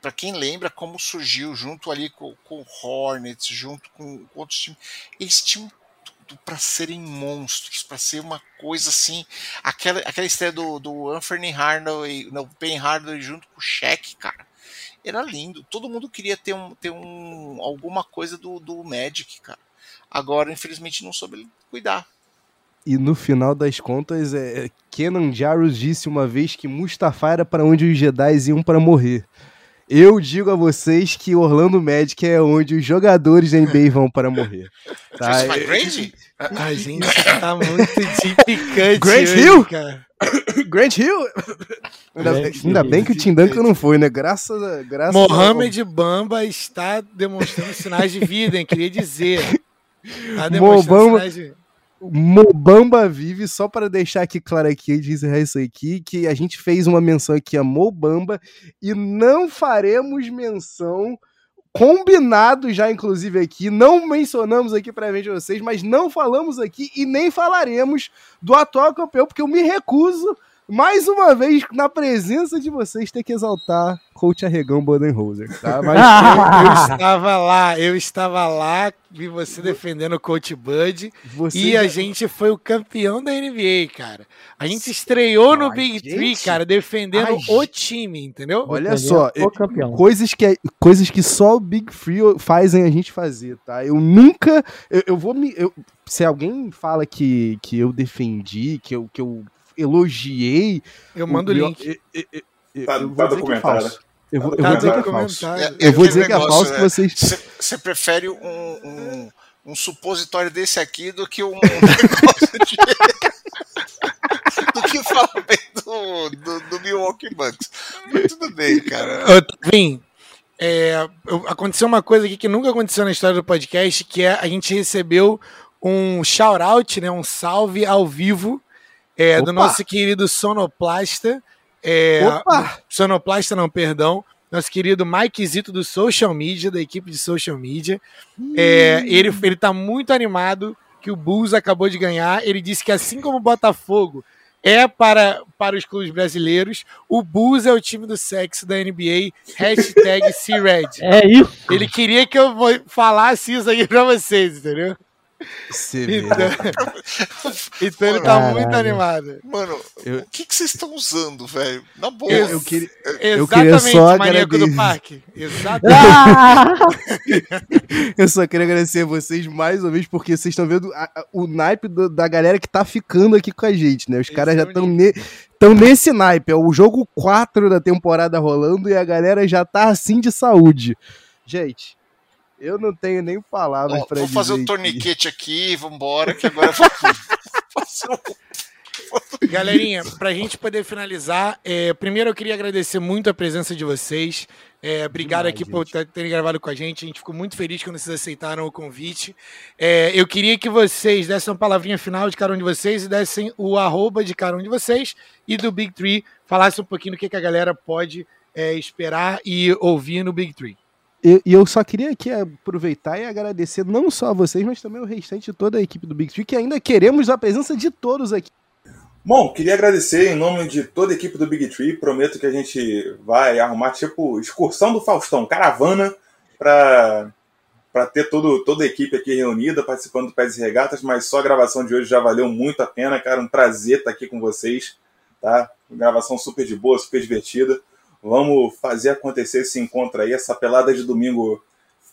Speaker 3: para quem lembra como surgiu junto ali com, com Hornets, junto com, com outros times, eles tinham tudo para serem monstros, para ser uma coisa assim, aquela, aquela estreia do, do Anthony Hardaway, não, Ben Hardaway junto com o Shaq, cara, era lindo. Todo mundo queria ter, um, ter um, alguma coisa do, do Magic, cara. Agora, infelizmente, não soube cuidar.
Speaker 1: E no final das contas, é, Kenan Jarrus disse uma vez que Mustafa era para onde os Jedi iam para morrer. Eu digo a vocês que Orlando Magic é onde os jogadores da NBA vão para morrer. Tá?
Speaker 3: McGrady?
Speaker 5: A gente tá muito de picante
Speaker 1: Grant
Speaker 5: hoje,
Speaker 1: Hill?
Speaker 5: cara.
Speaker 1: Grant Hill! Ainda,
Speaker 2: Grant
Speaker 1: bem- ainda bem que o Tim Duncan não foi, né? Graças a. Graças
Speaker 5: Mohamed Bamba está demonstrando sinais de vida, hein? Queria dizer. Tá demonstrando
Speaker 1: Mobamba-
Speaker 5: sinais de
Speaker 1: Mobamba vive, só para deixar aqui claro aqui, encerrar isso aqui, que a gente fez uma menção aqui a Mobamba e não faremos menção combinado já inclusive aqui, não mencionamos aqui previamente vocês, mas não falamos aqui e nem falaremos do atual campeão, porque eu me recuso mais uma vez na presença de vocês ter que exaltar Coach Arregão Bodenholzer, tá? Mas
Speaker 5: Eu estava lá, eu estava lá, vi você defendendo o Coach Bud.
Speaker 1: você
Speaker 5: E a gente foi o campeão da NBA, cara. A gente estreou no
Speaker 1: a
Speaker 5: Big
Speaker 1: gente-
Speaker 5: Three, cara, defendendo
Speaker 1: a
Speaker 5: o time, entendeu?
Speaker 1: Olha só,
Speaker 2: o campeão.
Speaker 1: coisas que, é, coisas que só o Big Free fazem a gente fazer, tá? Eu nunca. Eu, eu vou me. eu- se alguém fala que, que eu defendi, que eu, que eu elogiei.
Speaker 5: Eu mando o
Speaker 1: meu-
Speaker 5: link.
Speaker 1: eu- eu- eu- eu
Speaker 4: Tá-
Speaker 1: vou
Speaker 4: tá
Speaker 1: dizer que é falso. Eu vou, eu
Speaker 4: Tá
Speaker 1: vou dizer que é falso.
Speaker 5: Comentário.
Speaker 1: Eu vou
Speaker 3: aquele
Speaker 1: dizer que é
Speaker 3: negócio,
Speaker 1: falso que
Speaker 3: né?
Speaker 1: vocês.
Speaker 3: Você prefere um, um, um supositório desse aqui do que um negócio de. do que falar bem do, do, do Milwaukee Bucks. Mas tudo bem, cara.
Speaker 5: Vim, é, eu- aconteceu uma coisa aqui que nunca aconteceu na história do podcast, que é a gente recebeu um shout-out, né, um salve ao vivo é, do
Speaker 1: Opa!
Speaker 5: nosso querido Sonoplasta. É,
Speaker 1: Opa!
Speaker 5: Sonoplasta não, perdão. Nosso querido Mike Zito do Social Media, da equipe de Social Media. É, ele, ele tá muito animado que o Bulls acabou de ganhar. Ele disse que assim como o Botafogo é para, para os clubes brasileiros, o Bulls é o time do sexo da NBA. Hashtag C-Red.
Speaker 2: É isso.
Speaker 5: Ele queria que eu falasse isso aqui pra vocês, entendeu?
Speaker 1: Você vê.
Speaker 5: Então, então ele tá
Speaker 2: Caralho.
Speaker 5: muito animado.
Speaker 3: Mano,
Speaker 1: Eu-
Speaker 3: o que que vocês estão usando, velho? Na boa.
Speaker 1: Eu, eu queria, eu
Speaker 5: Exatamente,
Speaker 1: queria só
Speaker 5: maníaco do parque. Exatamente.
Speaker 2: Ah!
Speaker 1: Eu só queria agradecer a vocês mais uma vez, porque vocês estão vendo a- a- o naipe do- da galera que tá ficando aqui com a gente, né? Os caras já
Speaker 5: é o
Speaker 1: estão ne, tão nesse naipe. É o jogo 4 da temporada rolando e a galera já tá assim de saúde. Gente, eu não tenho nem palavras
Speaker 3: Ó,
Speaker 1: pra
Speaker 3: vou
Speaker 1: dizer.
Speaker 3: fazer o
Speaker 1: aqui.
Speaker 3: torniquete aqui, vambora, que agora eu vou fazer um
Speaker 5: Galerinha, pra gente poder finalizar, é, primeiro eu queria agradecer muito a presença de vocês. É, obrigado
Speaker 1: Demais,
Speaker 5: aqui por
Speaker 1: gente.
Speaker 5: ter- terem gravado com a gente. A gente ficou muito feliz quando vocês aceitaram o convite. É, eu queria que vocês dessem uma palavrinha final de cada um de vocês e dessem o arroba de cada um de vocês e do Big Tree, falassem um pouquinho do que, que a galera pode é, esperar e ouvir no Big Tree.
Speaker 1: E e eu só queria aqui aproveitar e agradecer não só a vocês, mas também o restante de toda a equipe do Big Tree, que ainda queremos a presença de todos aqui.
Speaker 4: Bom, queria agradecer em nome de toda a equipe do Big Tree. Prometo que a gente vai arrumar tipo excursão do Faustão, caravana, para para ter todo, toda a equipe aqui reunida, participando do Pés e Regatas, mas só a gravação de hoje já valeu muito a pena, cara. Um prazer estar aqui com vocês, tá? Gravação super de boa, super divertida. Vamos fazer acontecer esse encontro aí, essa pelada de domingo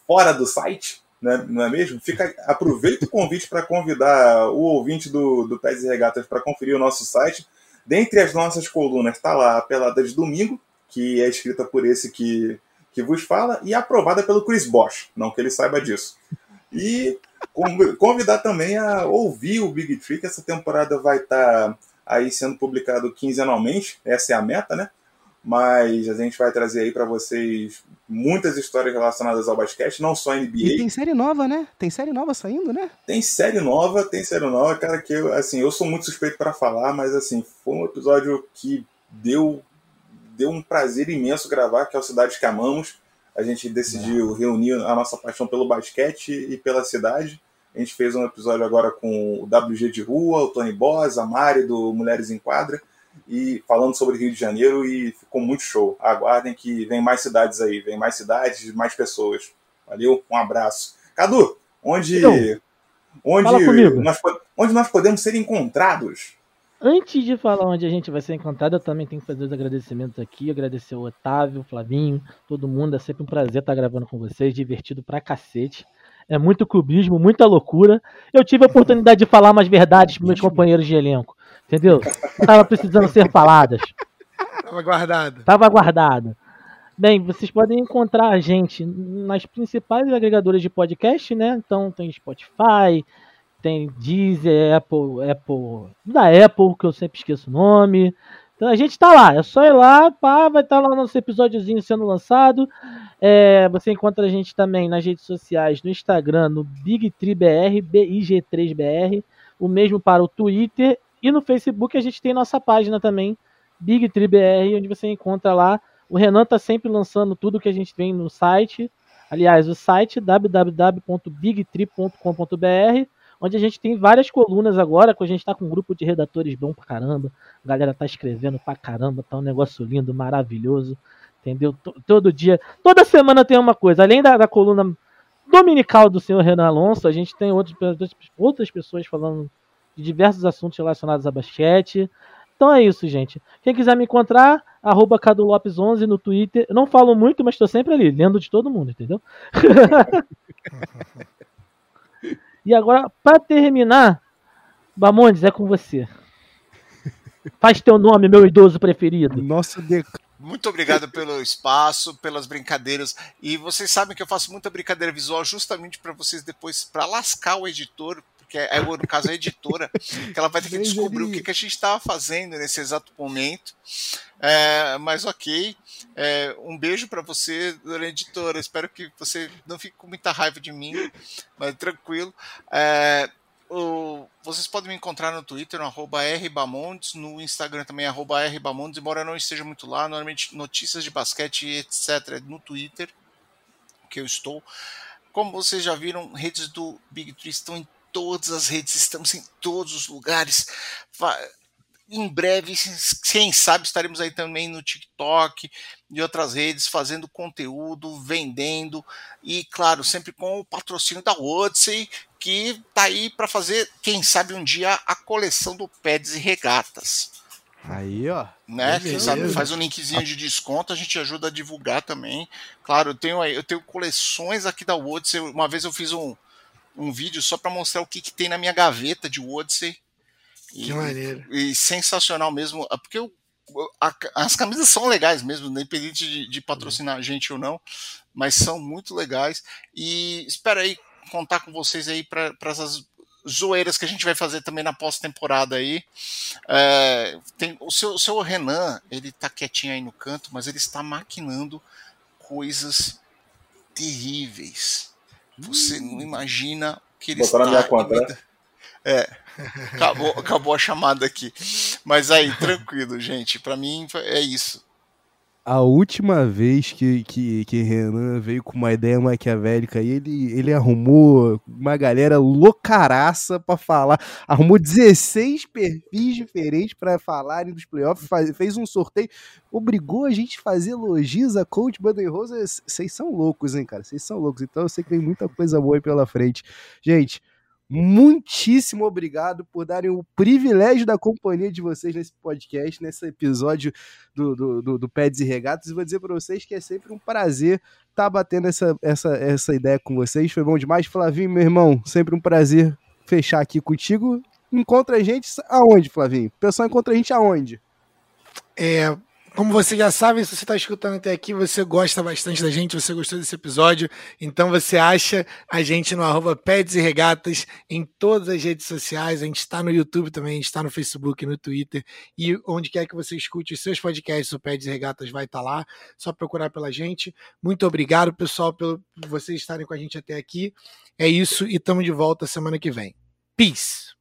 Speaker 4: fora do site, não é, não é mesmo? Fica, aproveita o convite para convidar o ouvinte do, do Pés e Regatas para conferir o nosso site. Dentre as nossas colunas está lá a Pelada de Domingo, que é escrita por esse que, que vos fala, e aprovada pelo Chris Bosch, não que ele saiba disso. E convidar também a ouvir o Big que essa temporada vai estar tá aí sendo publicado quinzenalmente, essa é a meta, né? Mas a gente vai trazer aí para vocês muitas histórias relacionadas ao basquete, não só NBA.
Speaker 1: E tem série nova, né? Tem série nova saindo, né?
Speaker 4: Tem série nova, tem série nova, cara, que eu, assim, eu sou muito suspeito para falar, mas assim, foi um episódio que deu deu um prazer imenso gravar, que é o Cidade que Amamos. A gente decidiu reunir a nossa paixão pelo basquete e pela cidade. A gente fez um episódio agora com o WG de Rua, o Tony Boss, a Mari do Mulheres em Quadra e falando sobre Rio de Janeiro e ficou muito show. Aguardem que vem mais cidades aí, vem mais cidades, mais pessoas. Valeu, um abraço. Cadu, onde então, onde nós, onde nós podemos ser encontrados?
Speaker 2: Antes de falar onde a gente vai ser encontrado, eu também tenho que fazer os agradecimentos aqui. Agradecer o Otávio, o Flavinho, todo mundo. É sempre um prazer estar gravando com vocês, divertido pra cacete. É muito clubismo, muita loucura. Eu tive a oportunidade de falar umas verdades para meus companheiros de elenco. Entendeu? Tava precisando ser faladas.
Speaker 5: Tava guardado.
Speaker 2: Tava guardado. Bem, vocês podem encontrar a gente nas principais agregadoras de podcast, né? Então tem Spotify, tem Deezer, Apple, Apple, da Apple, que eu sempre esqueço o nome. Então a gente tá lá, é só ir lá, pá, vai estar tá lá nosso episódiozinho sendo lançado. É, você encontra a gente também nas redes sociais, no Instagram, no BigTreeBR, BIG3BR, o mesmo para o Twitter e no Facebook a gente tem nossa página também, Big Tree BR, onde você encontra lá. O Renan tá sempre lançando tudo que a gente tem no site. Aliás, o site www.bigtree.com.br, onde a gente tem várias colunas agora, que a gente tá com um grupo de redatores bom pra caramba. A galera tá escrevendo pra caramba, tá um negócio lindo, maravilhoso. Entendeu? Todo dia, toda semana tem uma coisa. Além da, da coluna dominical do senhor Renan Alonso, a gente tem outros, outras pessoas falando de diversos assuntos relacionados a basquete. Então é isso, gente. Quem quiser me encontrar, arroba CaduLopes11 no Twitter. Eu não falo muito, mas estou sempre ali, lendo de todo mundo, entendeu? e agora, para terminar, Bamondes, é com você. Faz teu nome, meu idoso preferido.
Speaker 1: Nosso dec...
Speaker 3: Muito obrigado pelo espaço, pelas brincadeiras. E vocês sabem que eu faço muita brincadeira visual justamente para vocês depois, para lascar o editor, que é, no caso, a editora, que ela vai ter que descobrir o que, que a gente estava fazendo nesse exato momento. É, mas ok. É, um beijo para você, dona editora. Espero que você não fique com muita raiva de mim, mas tranquilo. É, o, vocês podem me encontrar no Twitter, no arroba rbamondes, no Instagram também, arroba rbamondes, embora eu não esteja muito lá, normalmente notícias de basquete, etc., no Twitter, que eu estou. Como vocês já viram, redes do Big Tree estão em todas as redes, estamos em todos os lugares. Em breve, quem sabe, estaremos aí também no TikTok e outras redes, fazendo conteúdo, vendendo e, claro, sempre com o patrocínio da Odyssey, que está aí para fazer, quem sabe, um dia a coleção do Peds e Regatas.
Speaker 1: Aí, ó.
Speaker 3: Né? Quem sabe faz um linkzinho de desconto, a gente ajuda a divulgar também. Claro, eu tenho, eu tenho coleções aqui da Odyssey. Uma vez eu fiz um, um vídeo só para mostrar o que, que tem na minha gaveta de Odyssey.
Speaker 5: Que e, maneiro.
Speaker 3: E sensacional mesmo, ah, porque eu, a, as camisas são legais mesmo, independente de, de patrocinar a gente ou não, mas são muito legais. E espero aí contar com vocês aí para essas zoeiras que a gente vai fazer também na pós-temporada aí. É, tem, o, seu, o seu Renan, ele tá quietinho aí no canto, mas ele está maquinando coisas terríveis. Você não imagina que ele
Speaker 4: Botou está... na minha conta, né?
Speaker 3: É, acabou, acabou a chamada aqui. Mas aí, tranquilo, gente. Para mim é isso.
Speaker 1: A última vez que, que, que Renan veio com uma ideia maquiavélica aí, ele, ele arrumou uma galera loucaraça para falar. Arrumou 16 perfis diferentes para falarem dos playoffs, faz, fez um sorteio, obrigou a gente a fazer elogios a Coach Rose. Vocês são loucos, hein, cara? Vocês são loucos. Então eu sei que tem muita coisa boa aí pela frente. Gente, muitíssimo obrigado por darem o privilégio da companhia de vocês nesse podcast, nesse episódio do, do, do, do Peds e Regatas. E vou dizer para vocês que é sempre um prazer estar tá batendo essa, essa, essa ideia com vocês. Foi bom demais. Flavinho, meu irmão, sempre um prazer fechar aqui contigo. Encontra a gente aonde, Flavinho? O pessoal encontra a gente aonde?
Speaker 5: É, como você já sabe, se você está escutando até aqui, você gosta bastante da gente, você gostou desse episódio, então você acha a gente no arroba Peds e Regatas em todas as redes sociais, a gente está no YouTube também, a gente está no Facebook, no Twitter, e onde quer que você escute os seus podcasts, o Peds e Regatas vai estar tá lá, só procurar pela gente. Muito obrigado, pessoal, por vocês estarem com a gente até aqui. É isso, e estamos de volta semana que vem. Peace!